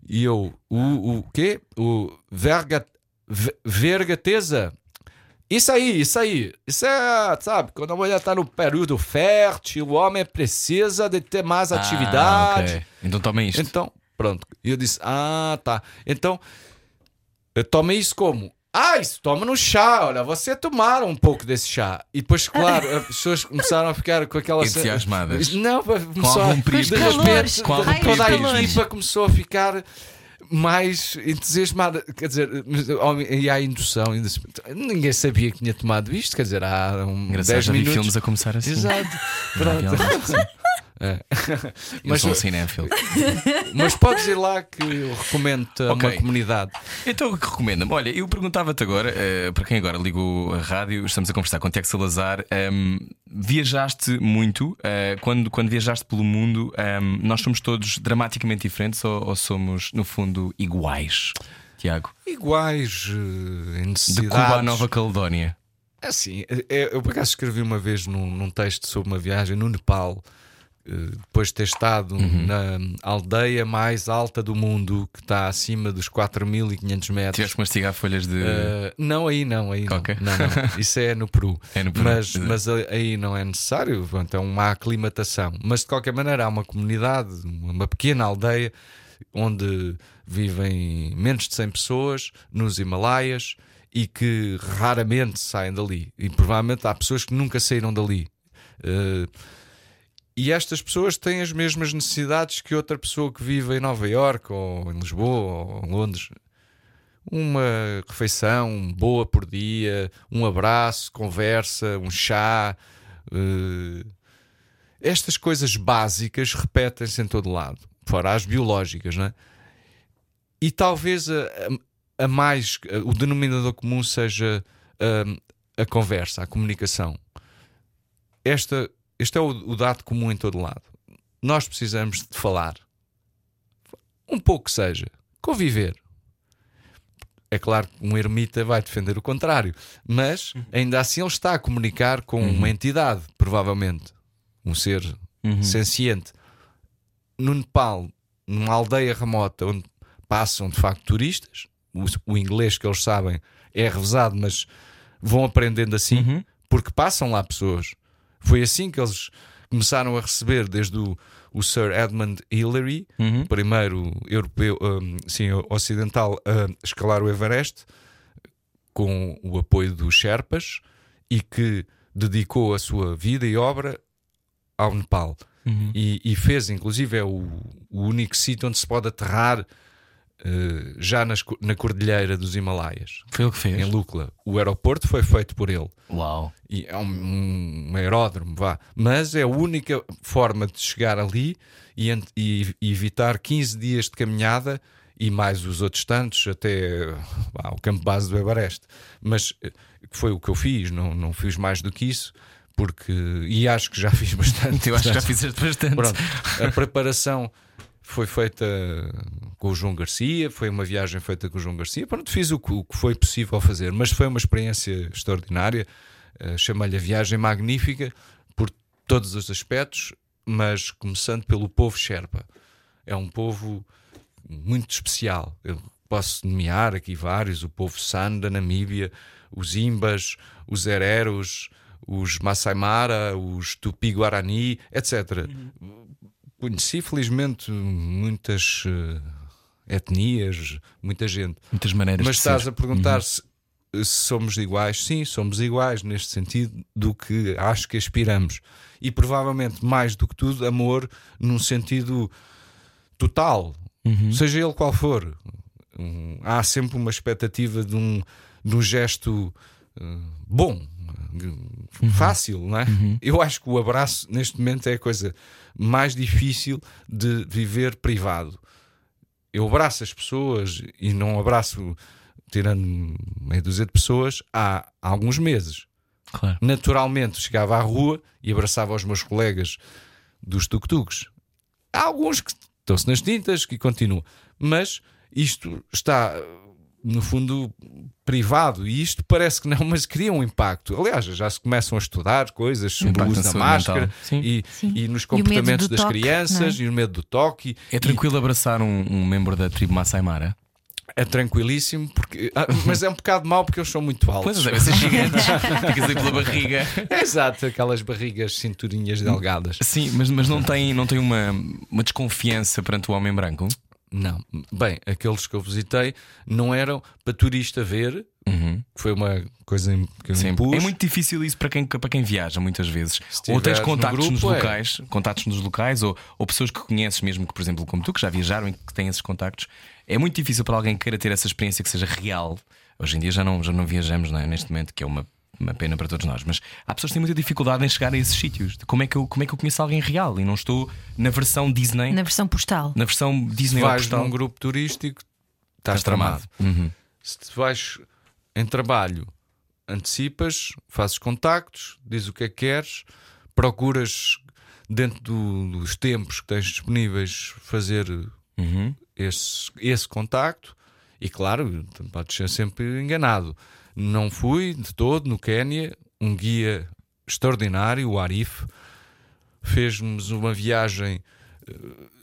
E eu: O, o quê? O verga, ve- vergateza? Isso aí, isso aí. Isso é, sabe, quando a mulher está no período fértil, o homem precisa de ter mais Ah, atividade. ok. Então toma isto. Então, pronto. E eu disse: Ah, tá. Então, eu tomei isso como? Ah, isso toma no chá, olha, você tomaram um pouco desse chá. E depois, claro, as pessoas começaram a ficar com aquela. Entusiasmadas. Não, começou a- de repente, toda, a equipa começou a ficar mais entusiasmada. Quer dizer, e à indução, ainda ninguém sabia que tinha tomado isto. Quer dizer, há um Engraçado, 10 já vi minutos. filmes a começar assim. Exato. [LAUGHS] Pronto. É. [LAUGHS] Eu Mas- sou um cinéfilo. [LAUGHS] Mas podes ir lá que eu recomendo-te a Ok. uma comunidade. Então, o que recomenda-me? Olha, eu perguntava-te agora, eh, para quem agora ligou a rádio, estamos a conversar com o Tiago Salazar. ehm, viajaste muito. eh, quando, quando viajaste pelo mundo, ehm, nós somos todos dramaticamente diferentes ou, ou somos, no fundo, iguais? Tiago, Iguais eh, em de necessidades. Cuba à Nova Caledónia. Assim, é- eu por acaso escrevi uma vez num, num texto sobre uma viagem no Nepal, depois de ter estado Uhum. na aldeia mais alta do mundo, que está acima dos 4.500 metros. Tiveste que mastigar folhas de. Eh, não, aí não, aí não. Ok. não, não. [LAUGHS] Isso é no Peru. É no Peru, Mas, mas aí não é necessário, pronto, é uma aclimatação. Mas de qualquer maneira há uma comunidade, uma pequena aldeia, onde vivem menos de 100 pessoas nos Himalaias e que raramente saem dali. E provavelmente há pessoas que nunca saíram dali. Eh, e estas pessoas têm as mesmas necessidades que outra pessoa que vive em Nova Iorque ou em Lisboa ou em Londres uma refeição boa por dia, um abraço, conversa, um chá. eh, estas coisas básicas repetem-se em todo lado, fora as biológicas, não é? E talvez a, a- a mais, o denominador comum seja hum, a conversa, a comunicação. Esta, este é o, o dado comum em todo lado. Nós precisamos de falar. Um pouco que seja. Conviver. É claro que um ermita vai defender o contrário, mas ainda assim ele está a comunicar com uma entidade, provavelmente, um ser senciente. No Nepal, numa aldeia remota onde passam de facto turistas, o, o inglês que eles sabem é revezado, mas vão aprendendo assim, porque passam lá pessoas. Foi assim que eles começaram a receber desde o, o Sir Edmund Hillary, o primeiro europeu, hum, sim, ocidental a escalar o Everest, com o apoio dos Sherpas e que dedicou a sua vida e obra ao Nepal. E, e fez, inclusive, é o, o único sítio onde se pode aterrar eh, já nas na Cordilheira dos Himalaias, Foi ele que em fez. Lukla. O aeroporto foi feito por ele. Uau. E é um, um aeródromo, vá. Mas é a única forma de chegar ali e, e- e evitar 15 dias de caminhada e mais os outros tantos até vá, ao campo base do Everest. Mas eh, foi o que eu fiz, não, não fiz mais do que isso, porque. E acho que já fiz [LAUGHS] bastante. Eu acho que já fizeste bastante. Pronto, a preparação foi feita com o João Garcia, foi uma viagem feita com o João Garcia. Pronto, fiz o que, o que foi possível fazer, mas foi uma experiência extraordinária. Uh, Chamei-lhe a viagem magnífica por todos os aspectos, mas começando pelo povo Sherpa. É um povo muito especial. Eu posso nomear aqui vários: o povo San da Namíbia, os Imbas, os Hereros, os Masai Mara, os Tupi-Guarani, etc. Conheci, felizmente, muitas eh, etnias, muita gente. Muitas maneiras Mas estás ser. a perguntar se se somos iguais, sim, somos iguais neste sentido do que acho que aspiramos. E provavelmente, mais do que tudo, amor num sentido total, seja ele qual for. Um, há sempre uma expectativa de um, de um gesto uh, bom, uh, fácil, não é? Eu acho que o abraço, neste momento, é a coisa mais difícil de viver privado. Eu abraço as pessoas e não abraço, tirando meia dúzia de pessoas, há alguns meses. Claro. Naturalmente chegava à rua e abraçava os meus colegas dos tuk-tuks. Há alguns que estão-se nas tintas que continuam, mas isto está, no fundo, privado e isto parece que não, mas cria um impacto. Aliás, já se começam a estudar coisas sobre o uso na da máscara. Sim. e, Sim. e nos E comportamentos do das toque, crianças é? e o medo do toque. É tranquilo abraçar um, um membro da tribo Masai Mara? É tranquilíssimo, porque, ah, mas é um bocado mau porque eles são muito altos. Pois devem ser gigantes. [LAUGHS] Ficas aí pela barriga. Exato, aquelas barrigas, cinturinhas delgadas. Sim, mas, mas não tem, não tem uma, uma desconfiança perante o homem branco? Não, bem, aqueles que eu visitei não eram para turista ver, Uhum. foi uma coisa que eu Sim. impus. É muito difícil isso para quem, para quem viaja, muitas vezes. Se Ou tens tiveres no contactos grupo, nos é. locais, contactos nos locais, ou, ou pessoas que conheces mesmo, que, por exemplo, como tu, que já viajaram e que têm esses contactos. É muito difícil para alguém que queira ter essa experiência que seja real. Hoje em dia já não, já não viajamos não é? neste momento, que é uma, uma pena para todos nós. Mas há pessoas que têm muita dificuldade em chegar a esses sítios. Como é, que eu, como é que eu conheço alguém real e não estou na versão Disney, Na versão postal. na versão Se Disney ou vais postal? num grupo turístico, estás Estás tramado. tramado. Uhum. Se te vais em trabalho, antecipas, fazes contactos, dizes o que é que queres, procuras dentro do- dos tempos que tens disponíveis fazer Uhum. esse, esse contacto e claro, podes ser sempre enganado. Não fui de todo no Quénia, um guia extraordinário, o Arif, fez-nos uma viagem. eh,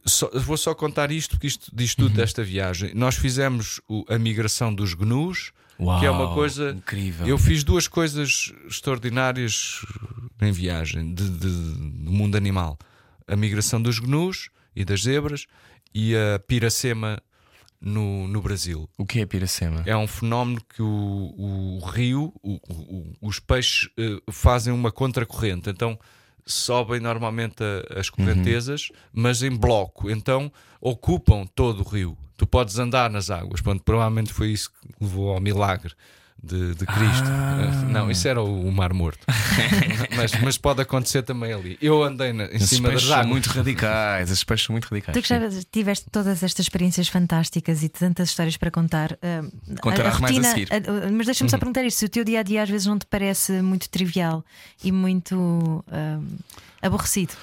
só- vou só contar isto, porque isto diz tudo desta viagem. Nós fizemos o- a migração dos gnus, que é uma Uau, coisa. incrível. Eu fiz duas coisas extraordinárias em viagem de, de- do mundo animal: a migração dos gnus e das zebras e a piracema no, no Brasil. O que é Piracema? É um fenómeno que o, o rio, o- o- os peixes eh, fazem uma contracorrente, então sobem normalmente a- as correntezas, mas em bloco, então ocupam todo o rio. Tu podes andar nas águas. Pronto, provavelmente foi isso que levou ao milagre de, de Cristo. Ah. Não, isso era o, o Mar Morto. [LAUGHS] mas, mas pode acontecer também ali. Eu andei na- em Esses cima das águas. muito radicais. Esses peixes são muito radicais. Tu que já tiveste todas estas experiências fantásticas e tantas histórias para contar, ah, Contarás mais a seguir. Uhum. a- mas deixa-me só perguntar isto: se o teu dia a dia às vezes não te parece muito trivial e muito ah, aborrecido?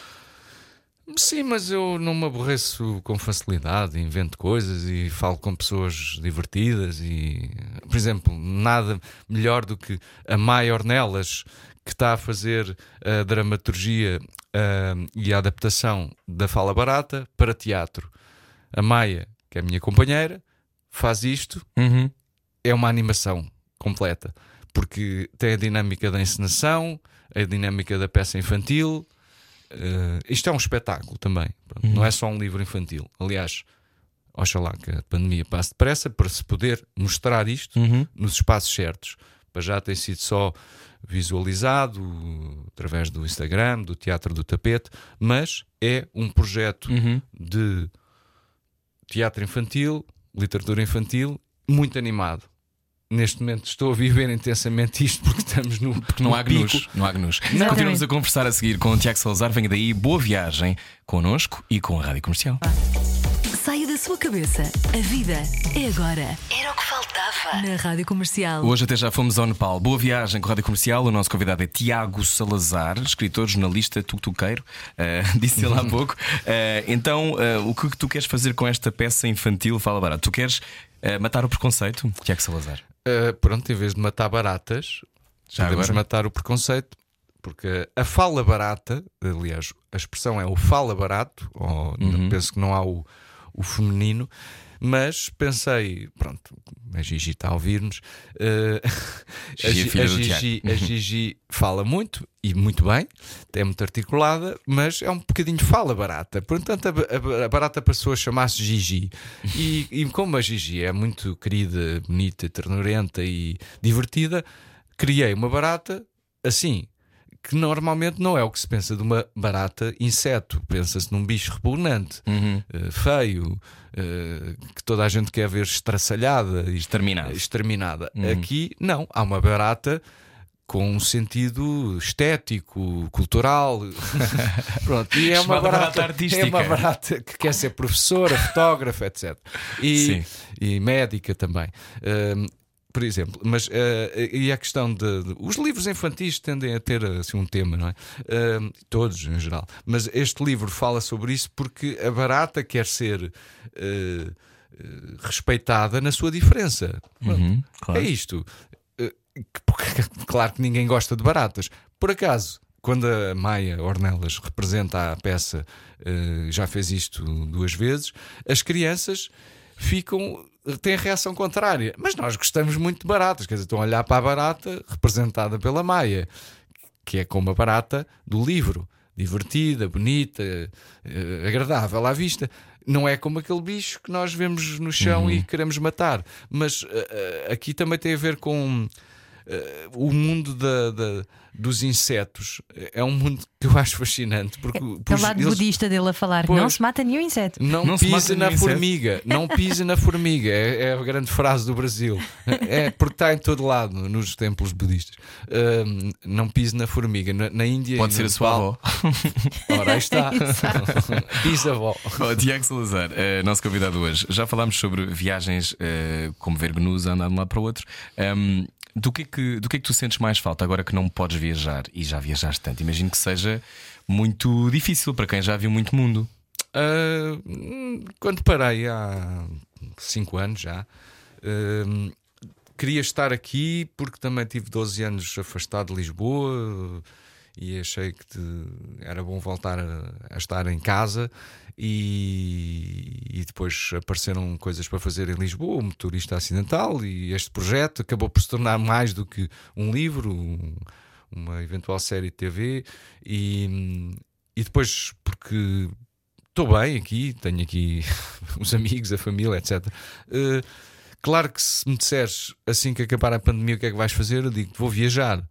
Sim, mas eu não me aborreço com facilidade, invento coisas e falo com pessoas divertidas e, por exemplo, nada melhor do que a Maia Ornelas que está a fazer a dramaturgia ah, e a adaptação da Fala Barata para teatro. A Maia, que é a minha companheira, faz isto Uhum. é uma animação completa, porque tem a dinâmica da encenação, a dinâmica da peça infantil. Eh, isto é um espetáculo também, pronto, não é só um livro infantil. Aliás, oxalá que a pandemia passe depressa para se poder mostrar isto Uhum. nos espaços certos. Para já tem sido só visualizado através do Instagram, do Teatro do Tapete, mas é um projeto Uhum. de teatro infantil, literatura infantil, muito animado. Neste momento estou a viver intensamente isto porque estamos no. Porque não no há pico. gnus. Não há gnus. Exatamente. Continuamos a conversar a seguir com o Tiago Salazar. Venha daí, boa viagem connosco e com a Rádio Comercial. Saia da sua cabeça. A vida é agora. Era o que faltava. Na Rádio Comercial. Hoje até já fomos ao Nepal. Boa viagem com a Rádio Comercial. O nosso convidado é Tiago Salazar, escritor, jornalista, tuk-tuqueiro. Uh, [LAUGHS] disse ele há pouco. Uh, então, uh, o que tu queres fazer com esta peça infantil? Fala barato. Tu queres uh, matar o preconceito, Tiago Salazar? Uh, pronto, em vez de matar baratas, Já podemos agora? matar o preconceito. Porque a fala barata, aliás, a expressão é o fala barato, ou Uhum. penso que não há o, o feminino, mas pensei, pronto, a Gigi está a ouvir-nos. eh, [LAUGHS] a, Gigi é a Gigi, a Gigi fala muito e muito bem, é muito articulada, mas é um bocadinho fala barata. Portanto, a, a, a barata passou a chamar-se Gigi. E, e, como a Gigi é muito querida, bonita, ternurenta e divertida, criei uma barata assim. Que normalmente não é o que se pensa de uma barata inseto. Pensa-se num bicho repugnante, Uhum. uh, feio, uh, que toda a gente quer ver estraçalhada e Exterminado. exterminada. Uhum. Aqui, não. Há uma barata com um sentido estético, cultural. [LAUGHS] Pronto, e é uma barata barata, é artística. uma barata que quer ser professora, fotógrafa, etc. E, Sim. e médica também. Hum, por exemplo, mas eh, e a questão de, de- Os livros infantis tendem a ter assim, um tema, não é? Hum, todos em geral. Mas este livro fala sobre isso porque a barata quer ser eh, respeitada na sua diferença. Uhum, claro. É isto. [LAUGHS] Claro que ninguém gosta de baratas. Por acaso, quando a Maia Ornelas representa a peça, já fez isto duas vezes, as crianças ficam. Têm a reação contrária. Mas nós gostamos muito de baratas. Quer dizer, estão a olhar para a barata representada pela Maia, que é como a barata do livro. Divertida, bonita, eh, agradável à vista. Não é como aquele bicho que nós vemos no chão e queremos matar. Mas eh, aqui também tem a ver com o mundo da- da- dos insetos. É um mundo [LAUGHS] que eu acho fascinante. Porque, É o lado eles- budista dele a falar: Pois. não se mata nenhum inseto. não, Não pise na inseto. formiga, não pise na formiga, é, é a grande frase do Brasil. É porque está em todo lado nos templos budistas. Ahm, não pise na formiga. Na, na Índia. Pode ser no a sua avó. Ora, aí está. [LAUGHS] Bisavó. Oh, Tiago Salazar, eh, nosso convidado hoje. Já falámos sobre viagens eh, como ver gnus andar de um lado para o outro. Ahm, do, que é que, do que é que tu sentes mais falta agora que não podes viajar e já viajaste tanto? Imagino que seja muito difícil para quem já viu muito mundo. Hum, quando parei há cinco anos já, hum, queria estar aqui porque também tive 12 anos afastado de Lisboa e achei que te- era bom voltar a, a estar em casa. E, e depois apareceram coisas para fazer em Lisboa, o motorista acidental, e este projeto acabou por se tornar mais do que um livro, um- uma eventual série de TV. E, e depois, porque estou bem aqui, tenho aqui [LAUGHS] os amigos, a família, etc. Eh, claro que se me disseres assim que acabar a pandemia, o que é que vais fazer? Eu digo vou viajar.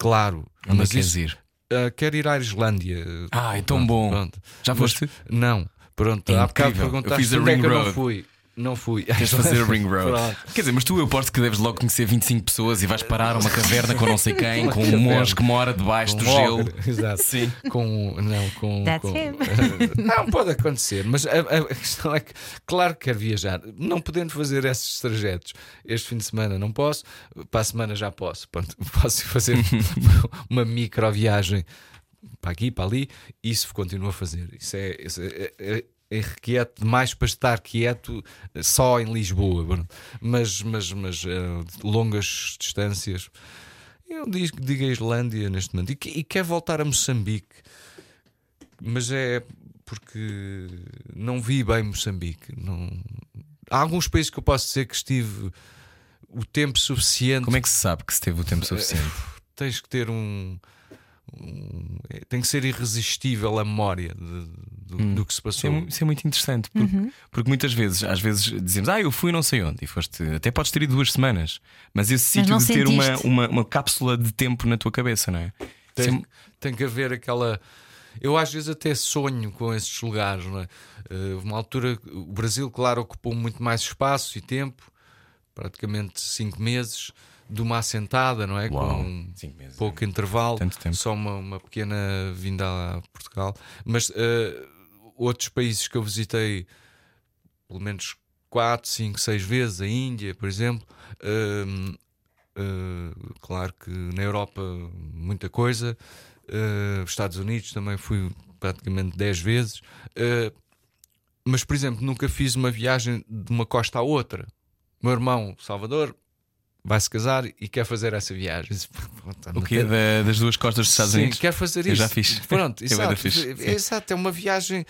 Claro, Onde é mas que queres isso, ir? eh, quero ir à Islândia. Ah, é tão Pronto, bom. pronto. Já Mas- foste? Não, pronto. É Há bocado perguntaste fiz a onde é que eu não fui. Não fui. Queres fazer Ring [LAUGHS] Road? Pronto. Quer dizer, mas tu eu aposto que deves logo conhecer 25 pessoas e vais parar a uma caverna com não sei quem, [LAUGHS] com um monge que mora debaixo do Com gelo. ogre, [LAUGHS] Exato. Sim. Com, não, com, That's com- him. não, pode acontecer, mas a, a- a questão é que, claro que quero viajar, não podendo fazer esses trajetos este fim de semana, não posso, para a semana já posso. Pronto, posso fazer uma micro viagem para aqui, para ali, isso continuo a fazer. Isso é, isso é, é- é quieto demais para estar quieto só em Lisboa, mas, mas, mas eh, longas distâncias. Eu digo, digo a Islândia neste momento e, e quer voltar a Moçambique, mas é porque não vi bem Moçambique. Não... Há alguns países que eu posso dizer que estive o tempo suficiente. Como é que se sabe que se teve o tempo suficiente? Tens que ter um. Um- é, tem que ser irresistível a memória de- do, do que se Isso passou. é, mu- isso é muito interessante, porque, porque muitas vezes, às vezes dizemos, ah, eu fui não sei onde, e foste, até podes ter ido duas semanas, mas esse Mas sítio de ter uma, sentiste. uma, uma cápsula de tempo na tua cabeça, não é? Isso é Tem, tem que haver aquela. Eu às vezes até sonho com esses lugares. Não é? Eh, uma altura, o Brasil, claro, ocupou muito mais espaço e tempo, praticamente cinco meses, de uma assentada, não é? Uau, Com meses, pouco intervalo, Tanto tempo. só uma, uma pequena vinda a Portugal. Mas eh, outros países que eu visitei, pelo menos quatro, cinco, seis vezes, a Índia, por exemplo. hum, eh, claro que na Europa muita coisa, eh, Estados Unidos também fui praticamente 10 vezes, mas por exemplo, nunca fiz uma viagem de uma costa à outra. O meu irmão, Salvador, vai se casar e quer fazer essa viagem. O quê? Da- das duas costas dos Estados Sim, Unidos? quer fazer Eu isso. já fiz. Pronto, [LAUGHS] Eu exato. fixe, sim. exato. É uma viagem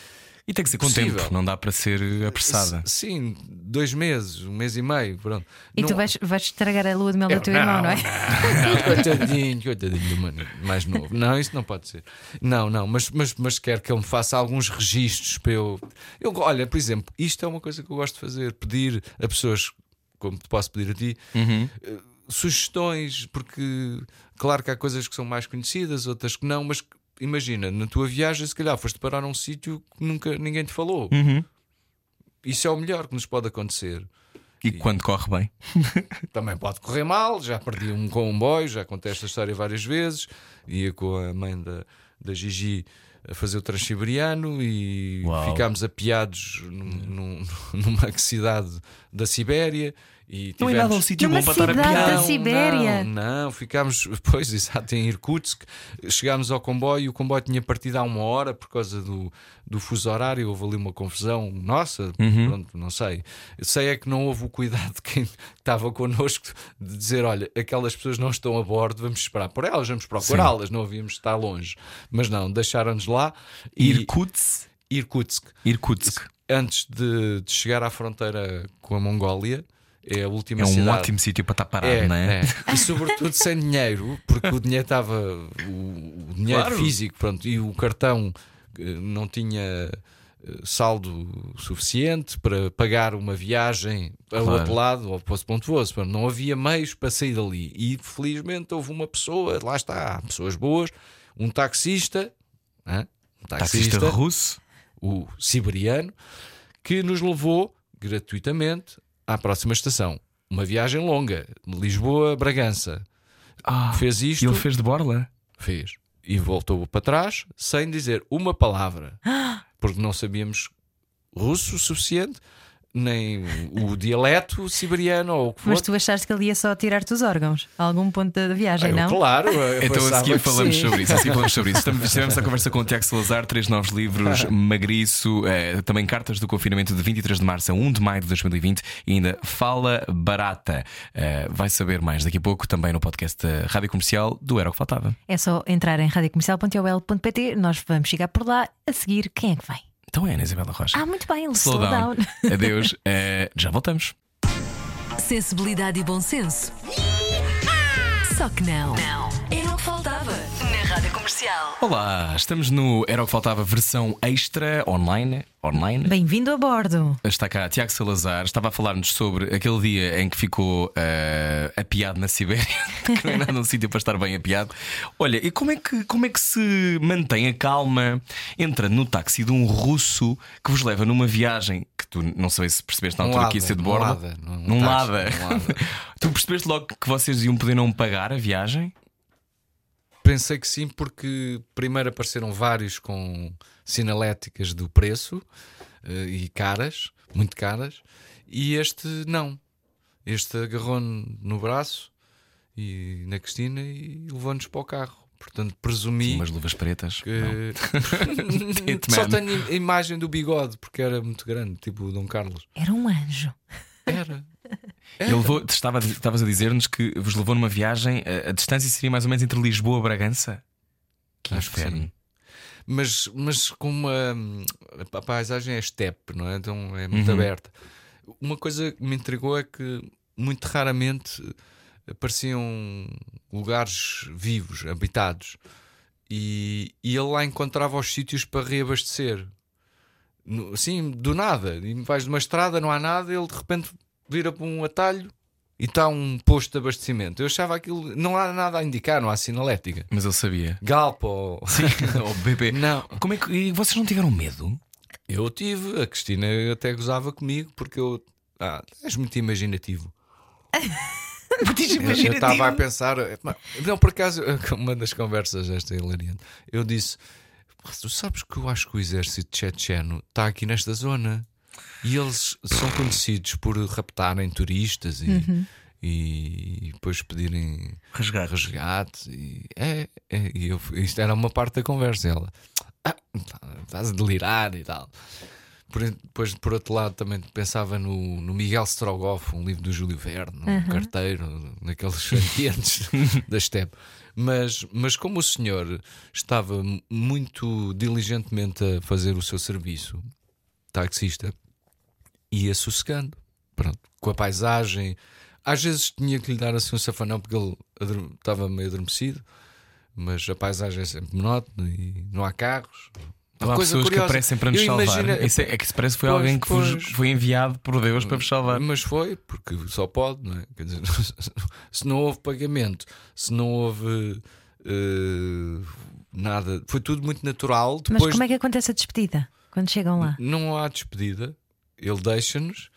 E tem que ser com Possível. tempo, não dá para ser apressada. Sim, dois meses, um mês e meio. Pronto. E tu Não- vais, vais estragar a lua de mel Eu- do teu irmão, não é? coitadinho, coitadinho do mano mais novo. Não, isso não pode ser. Não, não, mas, mas, mas quero que ele me faça alguns registros para eu. eu. Olha, por exemplo, isto é uma coisa que eu gosto de fazer: pedir a pessoas, como te posso pedir a ti, eh, sugestões, porque claro que há coisas que são mais conhecidas, outras que não, mas imagina, na tua viagem, se calhar foste parar a um sítio que nunca ninguém te falou. Uhum. Isso é o melhor que nos pode acontecer. E quando corre bem. [LAUGHS] Também pode correr mal, já perdi um comboio, já contei esta história várias vezes. Ia com a mãe da, da Gigi a fazer o Transiberiano e Uau. ficámos apiados num- num- [LAUGHS] numa cidade da Sibéria. E Não é nada um tivemos- sítio bom para estar a cidade piar. da Sibéria. Não, não, ficámos, [LAUGHS] pois, exato, em Irkutsk. Chegámos ao comboio e o comboio tinha partido há uma hora por causa do, do fuso horário. Houve ali uma confusão. Nossa, Uhum. pronto, não sei. Sei é que não houve o cuidado de quem estava connosco de dizer: olha, aquelas pessoas não estão a bordo, vamos esperar por elas, vamos procurá-las, não havíamos de estar longe. Mas não, deixaram-nos lá. E Irkutsk. Irkutsk, Irkutsk. antes de, de chegar à fronteira com a Mongólia, é a última É um cidade. ótimo sítio para estar parado, É, não é? é. E sobretudo sem dinheiro, porque o dinheiro estava. O, o dinheiro Claro. físico, pronto, e o cartão eh, não tinha eh, saldo suficiente para pagar uma viagem ao Claro. outro lado, ao Poço Ponto Vosso. Pronto, Não havia meios para sair dali. E felizmente houve uma pessoa, lá está, pessoas boas, um taxista, um Taxista russo. o siberiano, que nos levou gratuitamente à próxima estação. Uma viagem longa, Lisboa-Bragança. Ah, Fez e isto, ele fez de borla. fez. E voltou para trás sem dizer uma palavra. [GASPS] Porque não sabíamos russo o suficiente, nem o dialeto siberiano ou o que Mas for. tu achaste que ele ia só tirar-te os órgãos a algum ponto da viagem, Eu, não? Claro, Então a seguir falamos sim. sobre isso. A seguir falamos sobre isso. Estamos, [LAUGHS] estivemos a conversa com o Tiago Salazar, três novos livros, [LAUGHS] Magriço, eh, também cartas do confinamento de 23 de março a 1 de maio de 2020 e ainda Fala Barata. Eh, vai saber mais daqui a pouco também no podcast da Rádio Comercial do Era o que Faltava. É só entrar em radiocomercial.ol.pt, nós vamos chegar por lá a seguir. Quem é que vem? Então é, Ana Isabela Rocha. Ah, muito bem, ele Slow slow down. down. [LAUGHS] Adeus. Eh, já voltamos. Sensibilidade e bom senso. Só que não. Não. Era o que faltava Comercial. Olá, estamos no Era o que Faltava versão extra online. online. Bem-vindo a bordo. Está cá Tiago Salazar, estava a falar-nos sobre aquele dia em que ficou eh, apiado na Sibéria, [LAUGHS] que não é nada um sítio para estar bem apiado. Olha, e como é, que, como é que se mantém a calma entrando no táxi de um russo que vos leva numa viagem que tu não sei se percebeste na Um altura que ia ser de um bordo? num lada. num lada. [LAUGHS] tu percebeste logo que vocês iam poder não pagar a viagem? Pensei que sim, porque primeiro apareceram vários com sinaléticas do preço eh, e caras, muito caras, e este não. Este agarrou-me no braço e na Cristina e levou-nos para o carro. Portanto, presumi Sim, umas luvas pretas. que [LAUGHS] só tenho a imagem do bigode porque era muito grande, tipo o Dom Carlos. Era um anjo. Era. Ele levou, estava, estavas a dizer-nos que vos levou numa viagem, a, a distância seria mais ou menos entre Lisboa e Bragança? Que Acho que inferno. sim. Mas, mas com uma. A paisagem é steppe, não é? Então é muito Uhum. aberta. Uma coisa que me intrigou é que muito raramente apareciam lugares vivos, habitados. E, e ele lá encontrava os sítios para reabastecer. No- Assim, do nada. E vais de uma estrada, não há nada, ele de repente vira para um atalho e está um posto de abastecimento. Eu achava aquilo. Não há nada a indicar, não há sinalética. Mas ele sabia. Galpa ou. Sim, [LAUGHS] ou BP. Não, Como é que, e vocês não tiveram medo? eu tive, a Cristina até gozava comigo porque eu. Ah, és muito imaginativo. [LAUGHS] Eu- Eu estava a pensar. Não, por acaso, [LAUGHS] uma das conversas esta é hilariante. Eu disse: "Pá, Tu sabes que eu acho que o exército tchetcheno está aqui nesta zona e eles são conhecidos por raptarem turistas e, e depois pedirem Resgate. resgate. E, é, é, e eu, isto era uma parte da conversa. e Ela, "Ah, estás a delirar e tal. Por, depois, por outro lado, também pensava no, no Miguel Strogoff, um livro do Júlio Verne, um carteiro, naqueles ambientes [LAUGHS] da Step. Mas, mas como o senhor estava muito diligentemente a fazer o seu serviço, taxista, ia sossegando, pronto, com a paisagem. Às vezes tinha que lhe dar assim um safanão porque ele adorme- estava meio adormecido, mas a paisagem é sempre monótona e não há carros. Não há coisa pessoas que curiosa, aparecem para nos eu salvar. Isso é, é que se parece que foi Pois, alguém que vos- pois. que foi enviado por Deus para vos salvar. Mas foi, porque só pode, não é? Quer dizer, [LAUGHS] se não houve pagamento, se não houve eh, nada, foi tudo muito natural. Mas Depois como é que acontece a despedida quando chegam lá? não há despedida, ele deixa-nos,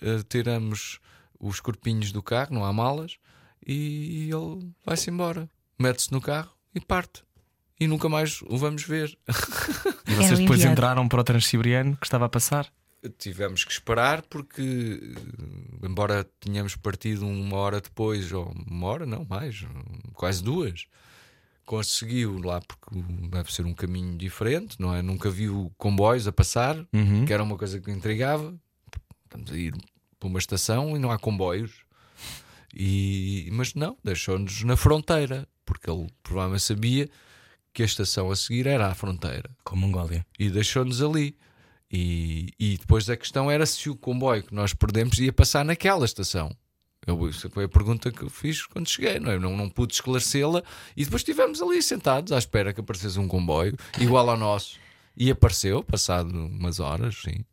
eh, tiramos os corpinhos do carro, não há malas, e ele vai-se embora, mete-se no carro e parte. E nunca mais o vamos ver. E vocês Era o depois entraram para o Transiberiano que estava a passar. Tivemos que esperar porque, eh, embora tenhamos partido uma hora depois, ou uma hora, não, mais, quase duas, conseguiu lá, porque deve ser um caminho diferente, não é? Nunca viu comboios a passar, Uhum. que era uma coisa que intrigava. Estamos a ir para uma estação e não há comboios. E, mas não, deixou-nos na fronteira, porque ele provavelmente sabia que a estação a seguir era a fronteira Com a Mongólia. e deixou-nos ali. E, e depois a questão era se o comboio que nós perdemos ia passar naquela estação. Eu, isso foi a pergunta que eu fiz quando cheguei, não, é? não, não pude esclarecê-la. E depois estivemos ali sentados à espera que aparecesse um comboio igual ao nosso. E apareceu, passado umas horas, sim.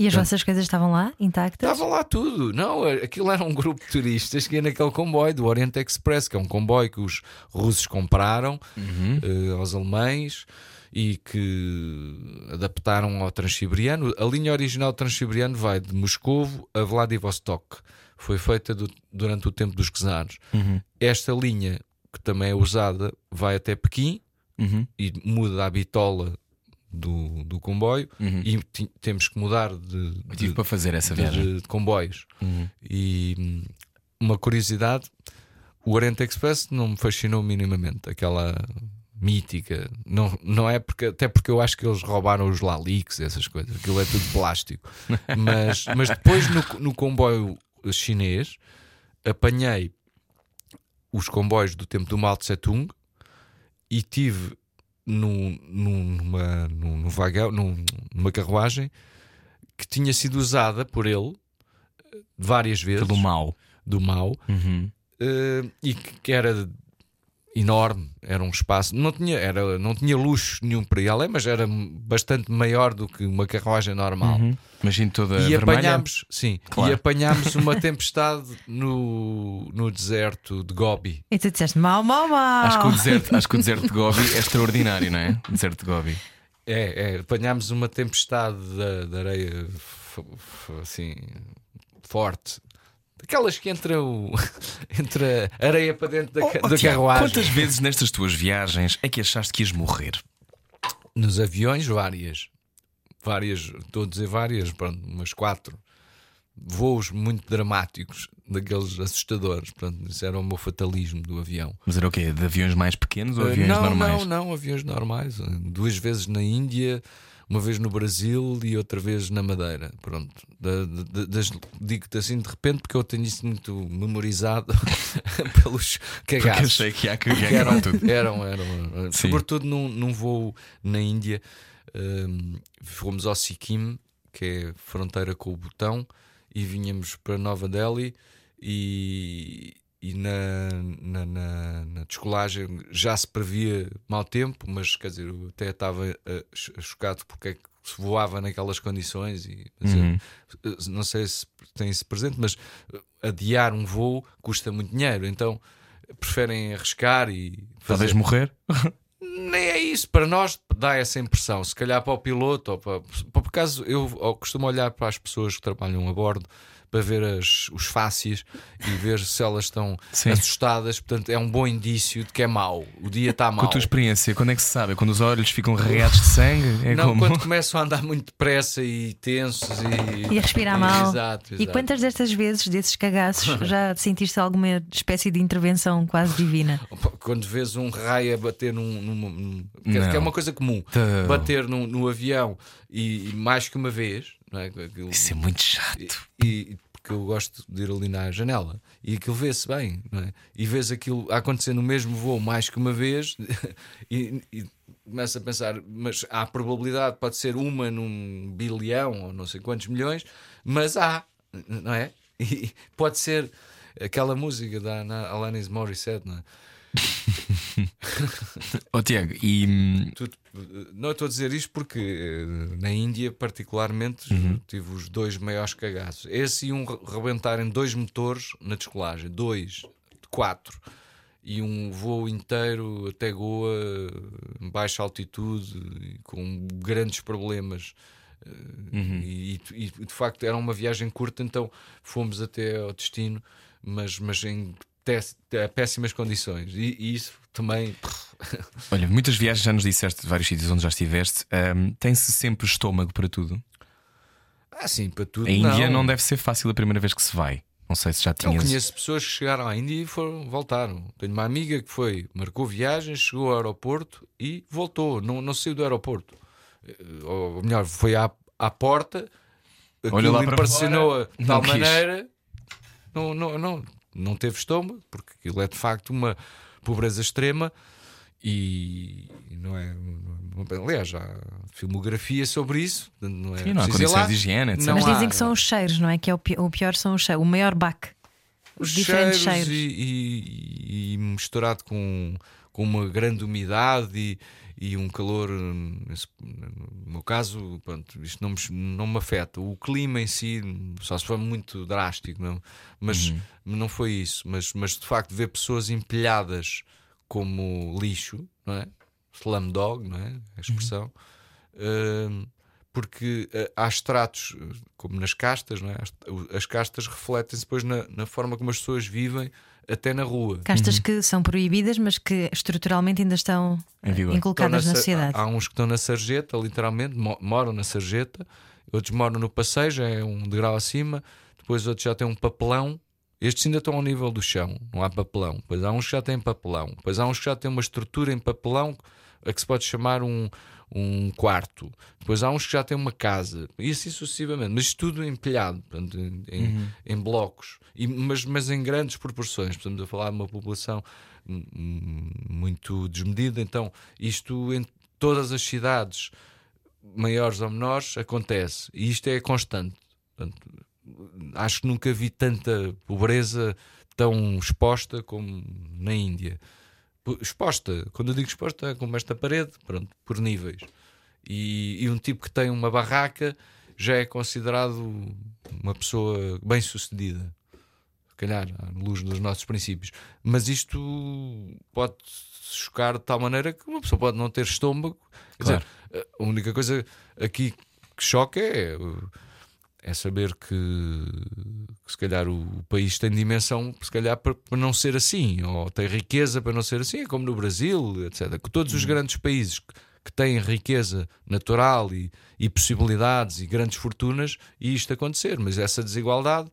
E as vossas coisas estavam lá, intactas? Estava lá tudo. Não, aquilo era um grupo de turistas que ia naquele comboio do Oriente Express, que é um comboio que os russos compraram eh, aos alemães e que adaptaram ao Transiberiano. A linha original do Transiberiano vai de Moscovo a Vladivostok. Foi feita do- durante o tempo dos czares. Esta linha, que também é usada, vai até Pequim Uhum. e muda a bitola do, do comboio e ti- temos que mudar de, de, tive para fazer essa de- viagem. de comboios. Uhum. E uma curiosidade: o Oriente Express não me fascinou minimamente. Aquela mítica, não, não é porque, até porque eu acho que eles roubaram os Lalix, essas coisas, aquilo é tudo plástico. [LAUGHS] mas, mas depois no, no comboio chinês apanhei os comboios do tempo do Mao Tse Tung e tive num, num, numa, num, num vagão, num- numa carruagem que tinha sido usada por ele eh, várias vezes Pelo mal. do Mao Uhum. eh, e que era enorme, era um espaço, não tinha, era, não tinha luxo nenhum para ir além, mas era bastante maior do que uma carruagem normal. Uhum. Imagino toda E vermelha. apanhámos, sim, Claro. e apanhámos uma [LAUGHS] tempestade no, no deserto de Gobi. E tu disseste mau, mau, mau. Acho que, o deserto, acho que o deserto de Gobi é extraordinário, não é? O deserto de Gobi. É, é, apanhámos uma tempestade de, de areia assim forte. Aquelas que entra, o, [LAUGHS] entra areia para dentro da, Oh, da Tiago, carruagem. Quantas vezes nestas tuas viagens é que achaste que ias morrer? Nos aviões, várias. Várias, estou a dizer várias, pronto, umas quatro. Voos muito dramáticos, daqueles assustadores. Pronto, isso era o meu fatalismo do avião. Mas era o quê? De aviões mais pequenos ou Eh, aviões não, normais? não, não, aviões normais. Duas vezes na Índia, uma vez no Brasil e outra vez na Madeira. Pronto. Da- da- das- Digo-te assim de repente porque eu tenho isso muito memorizado [LAUGHS] pelos Porque cagaços. achei que ia que eram, tudo. eram, eram, sobretudo num, num voo na Índia, ehm, fomos ao Sikkim, que é fronteira com o Butão, e vinhamos para Nova Delhi e, e na, na, na, na descolagem já se previa mau tempo, mas quer dizer, eu até estava ch- chocado porque é que se voava naquelas condições e dizer, Uhum. eh, não sei se tem isso presente, mas eh, adiar um voo custa muito dinheiro, então preferem arriscar e Talvez fazer. morrer? [LAUGHS] Nem é isso, para nós dá essa impressão. Se calhar para o piloto, ou para, por acaso eu costumo olhar para as pessoas que trabalham a bordo, para ver as, os fácias e ver se elas estão Sim. assustadas. Portanto, é um bom indício de que é mau. O dia está Com mau. a tua experiência, quando é que se sabe? É Quando os olhos ficam regados de sangue? É Não, como. quando começam a andar muito depressa e tensos e, E a respirar mal. Exato, E exato. quantas destas vezes, desses cagaços, [LAUGHS] já sentiste alguma espécie de intervenção quase divina? Quando vês um raio a bater num. num- num- que é uma coisa comum. Tá. Bater num- no avião e, e mais que uma vez. Não é? Aquilo- Isso é muito e, chato. e- porque eu gosto de ir ali na janela e aquilo vê-se bem, não é? E vês aquilo a acontecer no mesmo voo mais que uma vez [LAUGHS] e, e começa a pensar, mas há probabilidade, pode ser uma num bilhão ou não sei quantos milhões, mas há, não é? E pode ser aquela música da Ana- Alanis Morissette, não é? [LAUGHS] Ó Tiago, e. hum, Tu- não estou a dizer isto porque eh, na Índia, particularmente, tive os dois maiores cagaços. Esse e um re- rebentarem dois motores na descolagem, dois, quatro, e um voo inteiro até Goa, em baixa altitude, com grandes problemas. Eh, E, e- e, de facto era uma viagem curta, então fomos até ao destino, mas, mas em péssimas condições. E, e isso também. Olha, muitas viagens já nos disseste de vários sítios onde já estiveste. hum, Tem-se sempre estômago para tudo. Assim, para tudo. A Índia não. deve ser fácil a primeira vez que se vai. Não sei se já Não tinhas. conheço pessoas que chegaram à Índia e foram, voltaram. Tenho uma amiga que foi, marcou viagem, chegou ao aeroporto e voltou. Não, não saiu do aeroporto. Eh, Ou melhor, foi à, à porta, Olha lá impressionou de tal não quis. maneira, não, não, não, não teve estômago, porque aquilo é de facto uma pobreza extrema e não é. não é- Aliás, já há filmografia sobre isso. Não é Sim, não há condições lá. de higiene, etc. Não Mas há- dizem que são os cheiros, não é? Que é o pi- o pior são os cheiros, o maior baque. Os diferentes cheiros. E, e- e misturado com, com uma grande umidade e, e um calor. nesse- No meu caso, pronto, isto não me, não me afeta. O clima em si, só se for muito drástico, não? mas não foi isso. Mas, mas de facto, ver pessoas empilhadas como lixo, não é? Slumdog, não é? A expressão. Hum, porque eh, há estratos, eh, como nas castas, não é? As- as castas refletem-se depois na, na forma como as pessoas vivem, até na rua. Castas que são proibidas, mas que estruturalmente ainda estão vigor. inculcadas Estão na sa- sociedade. Há uns que estão na sarjeta, literalmente, mo- moram na sarjeta, outros moram no passeio, já é um degrau acima, depois outros já têm um papelão. Estes ainda estão ao nível do chão, não há papelão. Depois há uns que já têm papelão. Depois há uns que já têm uma estrutura em papelão a que se pode chamar um, um quarto. Depois há uns que já têm uma casa. E assim sucessivamente. Mas tudo empilhado, portanto, em, em- em blocos. E, mas, mas em grandes proporções. Estamos a falar de uma população muito desmedida. Então, isto em todas as cidades, maiores ou menores, acontece. E isto é constante. Portanto, acho que nunca vi tanta pobreza tão exposta como na Índia. Exposta, quando eu digo exposta, é como esta parede, pronto, por níveis. E, e um tipo que tem uma barraca já é considerado uma pessoa bem sucedida. Se calhar, à luz dos nossos princípios. Mas isto pode chocar de tal maneira que uma pessoa pode não ter estômago. Quer Claro. dizer, a única coisa aqui que choca é, é saber que, que se calhar o país tem dimensão se calhar para, para não ser assim, ou tem riqueza para não ser assim, é como no Brasil, etc. Que todos os grandes países que, que têm riqueza natural e, e possibilidades e grandes fortunas, e isto acontecer, mas essa desigualdade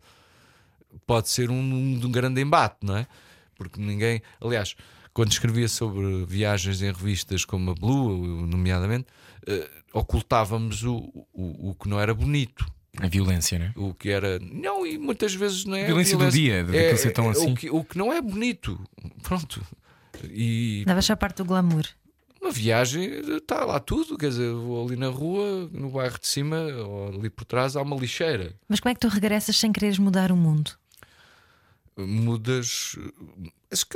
pode ser um, um grande embate, não é? Porque ninguém, aliás, quando escrevia sobre viagens em revistas como a Blue, nomeadamente, eh, ocultávamos o, o, o que não era bonito. A violência, né? O que era. Não, e muitas vezes não é. Violência do dia, de daquilo ser tão assim. O que, o que não é bonito. Pronto. E Davas a parte do glamour. uma viagem está lá tudo. Quer dizer, vou ali na rua, no bairro de cima, ou ali por trás, há uma lixeira. Mas como é que tu regressas sem quereres mudar o mundo? mudas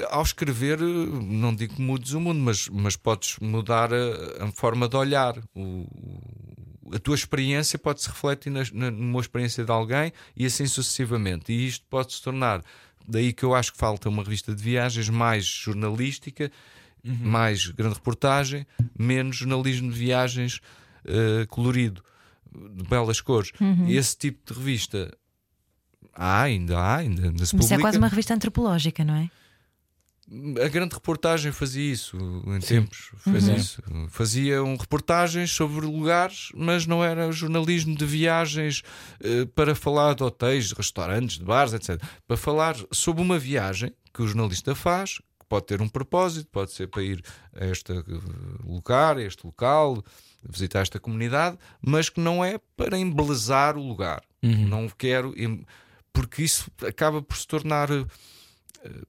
ao escrever não digo que mudes o mundo mas, mas podes mudar a, a forma de olhar o, o- a tua experiência pode se refletir nas- na, numa experiência de alguém e assim sucessivamente e isto pode se tornar daí que eu acho que falta uma revista de viagens mais jornalística mais grande reportagem menos jornalismo de viagens eh, colorido de belas cores esse tipo de revista há, ainda há, ainda, ainda se Mas isso é publica. quase uma revista antropológica, não é? A grande reportagem fazia isso em tempos. Fez Uhum. isso. Faziam reportagens sobre lugares, mas não era jornalismo de viagens eh, para falar de hotéis, de restaurantes, de bares, etc. Para falar sobre uma viagem que o jornalista faz, que pode ter um propósito, pode ser para ir a este eh, lugar, a este local, visitar esta comunidade, mas que não é para embelezar o lugar. Não quero. Porque isso acaba por se tornar eh,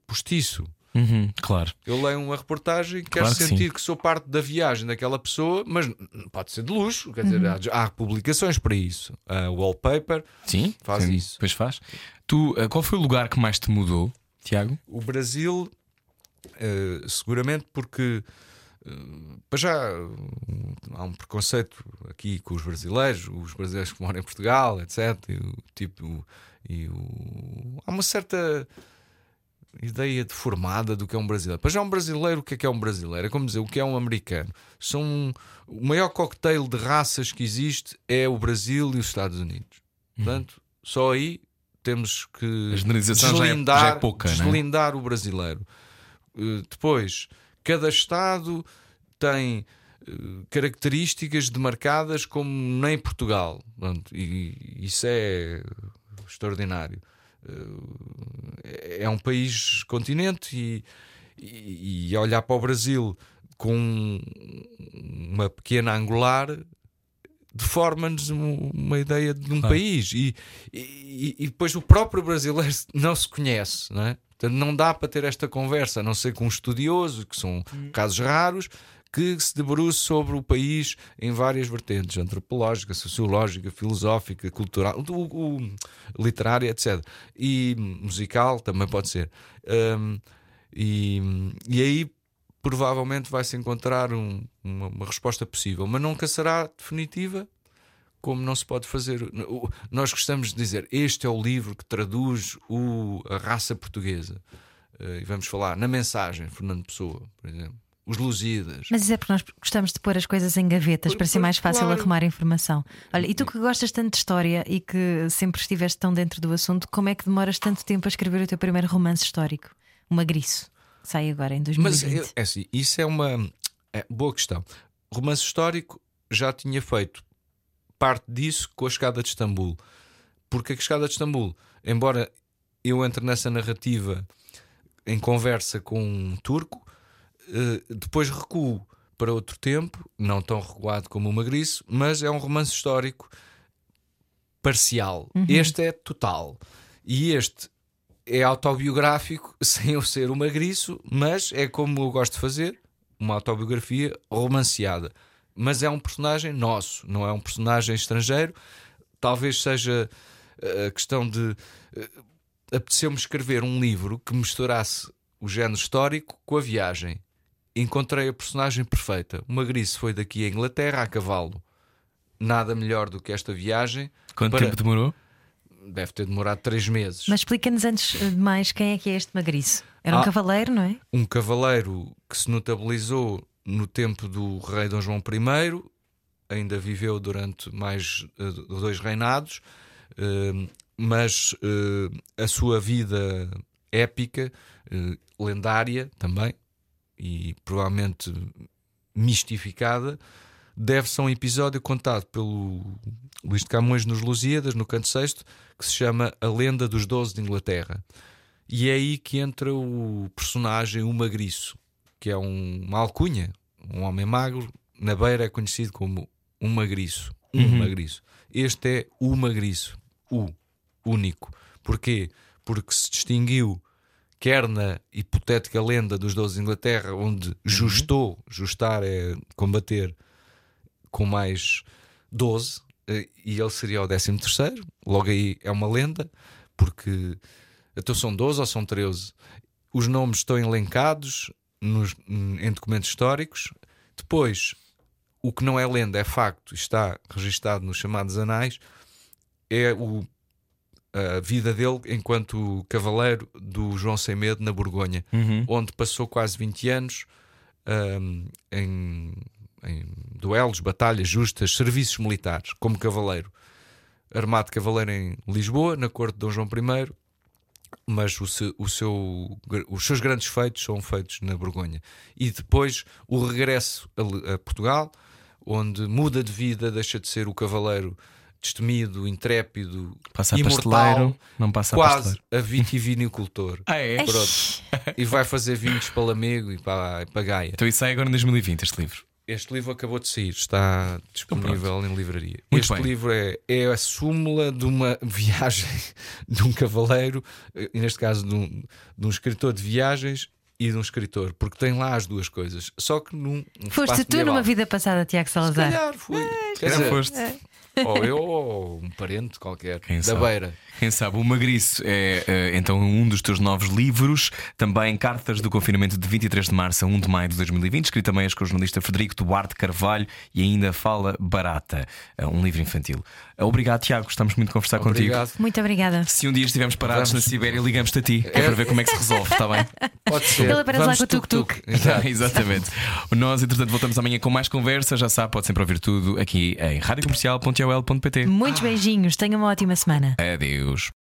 postiço. Uhum, claro. Eu leio uma reportagem e quero Claro que sentir sim. que sou parte da viagem daquela pessoa, mas pode ser de luxo, quer dizer, há, há publicações para isso. A wallpaper, Sim, Faz sim, isso. Pois faz. Tu, eh, qual foi o lugar que mais te mudou, Tiago? o Brasil, eh, seguramente porque eh, para já eh, há um preconceito aqui com os brasileiros, os brasileiros que moram em Portugal, etc. E o tipo e o- há uma certa ideia deformada do que é um brasileiro. Para já um brasileiro, o que é que é um brasileiro? É como dizer o que é um americano. São o maior cocktail de raças que existe é o Brasil e os Estados Unidos. Portanto, só aí temos que Uhum. Generalização já é- deslindar, já é pouca, é? deslindar o brasileiro. Uh, depois, cada estado tem uh, características demarcadas como nem Portugal. Portanto, e isso é extraordinário. Uh, é um país continente e, e, e olhar para o Brasil com uma pequena angular deforma-nos um- uma ideia de um Claro. país e, e, e depois o próprio brasileiro [LAUGHS] não se conhece, não é? Portanto, não dá para ter esta conversa, a não ser com um estudioso, que são casos raros, que se debruce sobre o país em várias vertentes, antropológica, sociológica, filosófica, cultural, o, o- literária, etc. E musical também pode ser. Hum, e, e aí provavelmente vai-se encontrar um- uma, uma resposta possível, mas nunca será definitiva, como não se pode fazer. Nós gostamos de dizer este é o livro que traduz o, a raça portuguesa. Eh, e vamos falar na mensagem, Fernando Pessoa, por exemplo. Os Lusíadas. Mas isso é porque nós gostamos de pôr as coisas em gavetas para ser mais fácil claro. arrumar informação. Olha, e tu que gostas tanto de história e que sempre estiveste tão dentro do assunto, como é que demoras tanto tempo a escrever o teu primeiro romance histórico? O Magriço. Sai agora em Mas 2020. é, é assim, isso é uma é, boa questão. Romance histórico já tinha feito parte disso com a chegada de Istambul. Porque a chegada de Istambul, embora eu entre nessa narrativa em conversa com um turco, eh, depois recuo para outro tempo, não tão recuado como o Magriço, mas é um romance histórico parcial. Este é total. E este é autobiográfico, [LAUGHS] sem eu ser o magriço, mas é como eu gosto de fazer, uma autobiografia romanceada. Mas é um personagem nosso, não é um personagem estrangeiro. Talvez seja eh, a questão de. eh, Apeteceu-me escrever um livro que misturasse o género histórico com a viagem. Encontrei a personagem perfeita. O magriço foi daqui à Inglaterra a cavalo. Nada melhor do que esta viagem. Quanto para- tempo demorou? Deve ter demorado três meses. Mas explica-nos antes de mais quem é que é este Magriço. Era um Ah. cavaleiro, não é? um cavaleiro que se notabilizou no tempo do rei Dom João I, ainda viveu durante mais eh, dois reinados, eh, mas eh, a sua vida épica, eh, lendária também, e provavelmente mistificada, deve-se a um episódio contado pelo Luís de Camões nos Lusíadas, no canto sexto, que se chama A Lenda dos Doze de Inglaterra. E é aí que entra o personagem, o Magriço, que é um, uma alcunha, um homem magro, na beira é conhecido como um magriço. Um magriço. Este é o magriço, o único. Porquê? Porque se distinguiu, quer na hipotética lenda dos Doze de Inglaterra, onde justou, justar é combater com mais 12, eh, e ele seria o 13 terceiro. Logo aí é uma lenda, porque então são 12 ou são 13? Os nomes estão elencados nos- em documentos históricos. Depois, o que não é lenda, é facto, está registado nos chamados anais, é o- a vida dele enquanto cavaleiro do João Sem Medo na Borgonha, onde passou quase 20 anos ahm, em, em duelos, batalhas justas, serviços militares, como cavaleiro. armado cavaleiro em Lisboa, na corte de Dom João I, mas o seu, o seu- os seus grandes feitos são feitos na Borgonha. E depois o regresso a, a Portugal, onde muda de vida, deixa de ser o cavaleiro destemido, intrépido, Passa imortal, pasteleiro, não passa quase a vitivinicultor. [LAUGHS] Ah, é? Pronto. e vai fazer vinhos para Lamego e para, para Gaia. Então isso sai agora em 2020, este livro. Este livro acabou de sair, está disponível em livraria. Muito este bem. livro é, é a súmula de uma [LAUGHS] viagem de um cavaleiro, eh, neste caso de um, de um escritor de viagens e de um escritor, porque tem lá as duas coisas. Só que num. Foste tu medieval. numa vida passada, Tiago Se Salazar. calhar fui. Quer Já dizer, foste. Ou eu ou um parente qualquer Quem da sabe? beira. Quem sabe, o Magriço é eh, então um dos teus novos livros, também Cartas do Confinamento de 23 de março a 1 de maio de 2020, escrito também com o jornalista Frederico Duarte Carvalho e ainda Fala Barata, eh, um livro infantil. Eh, Obrigado, Tiago, gostamos muito de conversar contigo. Obrigado. Muito obrigada. Se um dia estivermos parados Vamos. na Sibéria, ligamos-te a ti, é para ver como é que se resolve, está bem? Pode ser. Ele aparece lá Vamos com o tuk-tuk. [LAUGHS] Exatamente. Nós, entretanto, voltamos amanhã com mais conversa. Já sabe, pode sempre ouvir tudo aqui em radiocomercial.ol.pt. Muitos beijinhos. Tenha uma ótima semana. Adeus. już.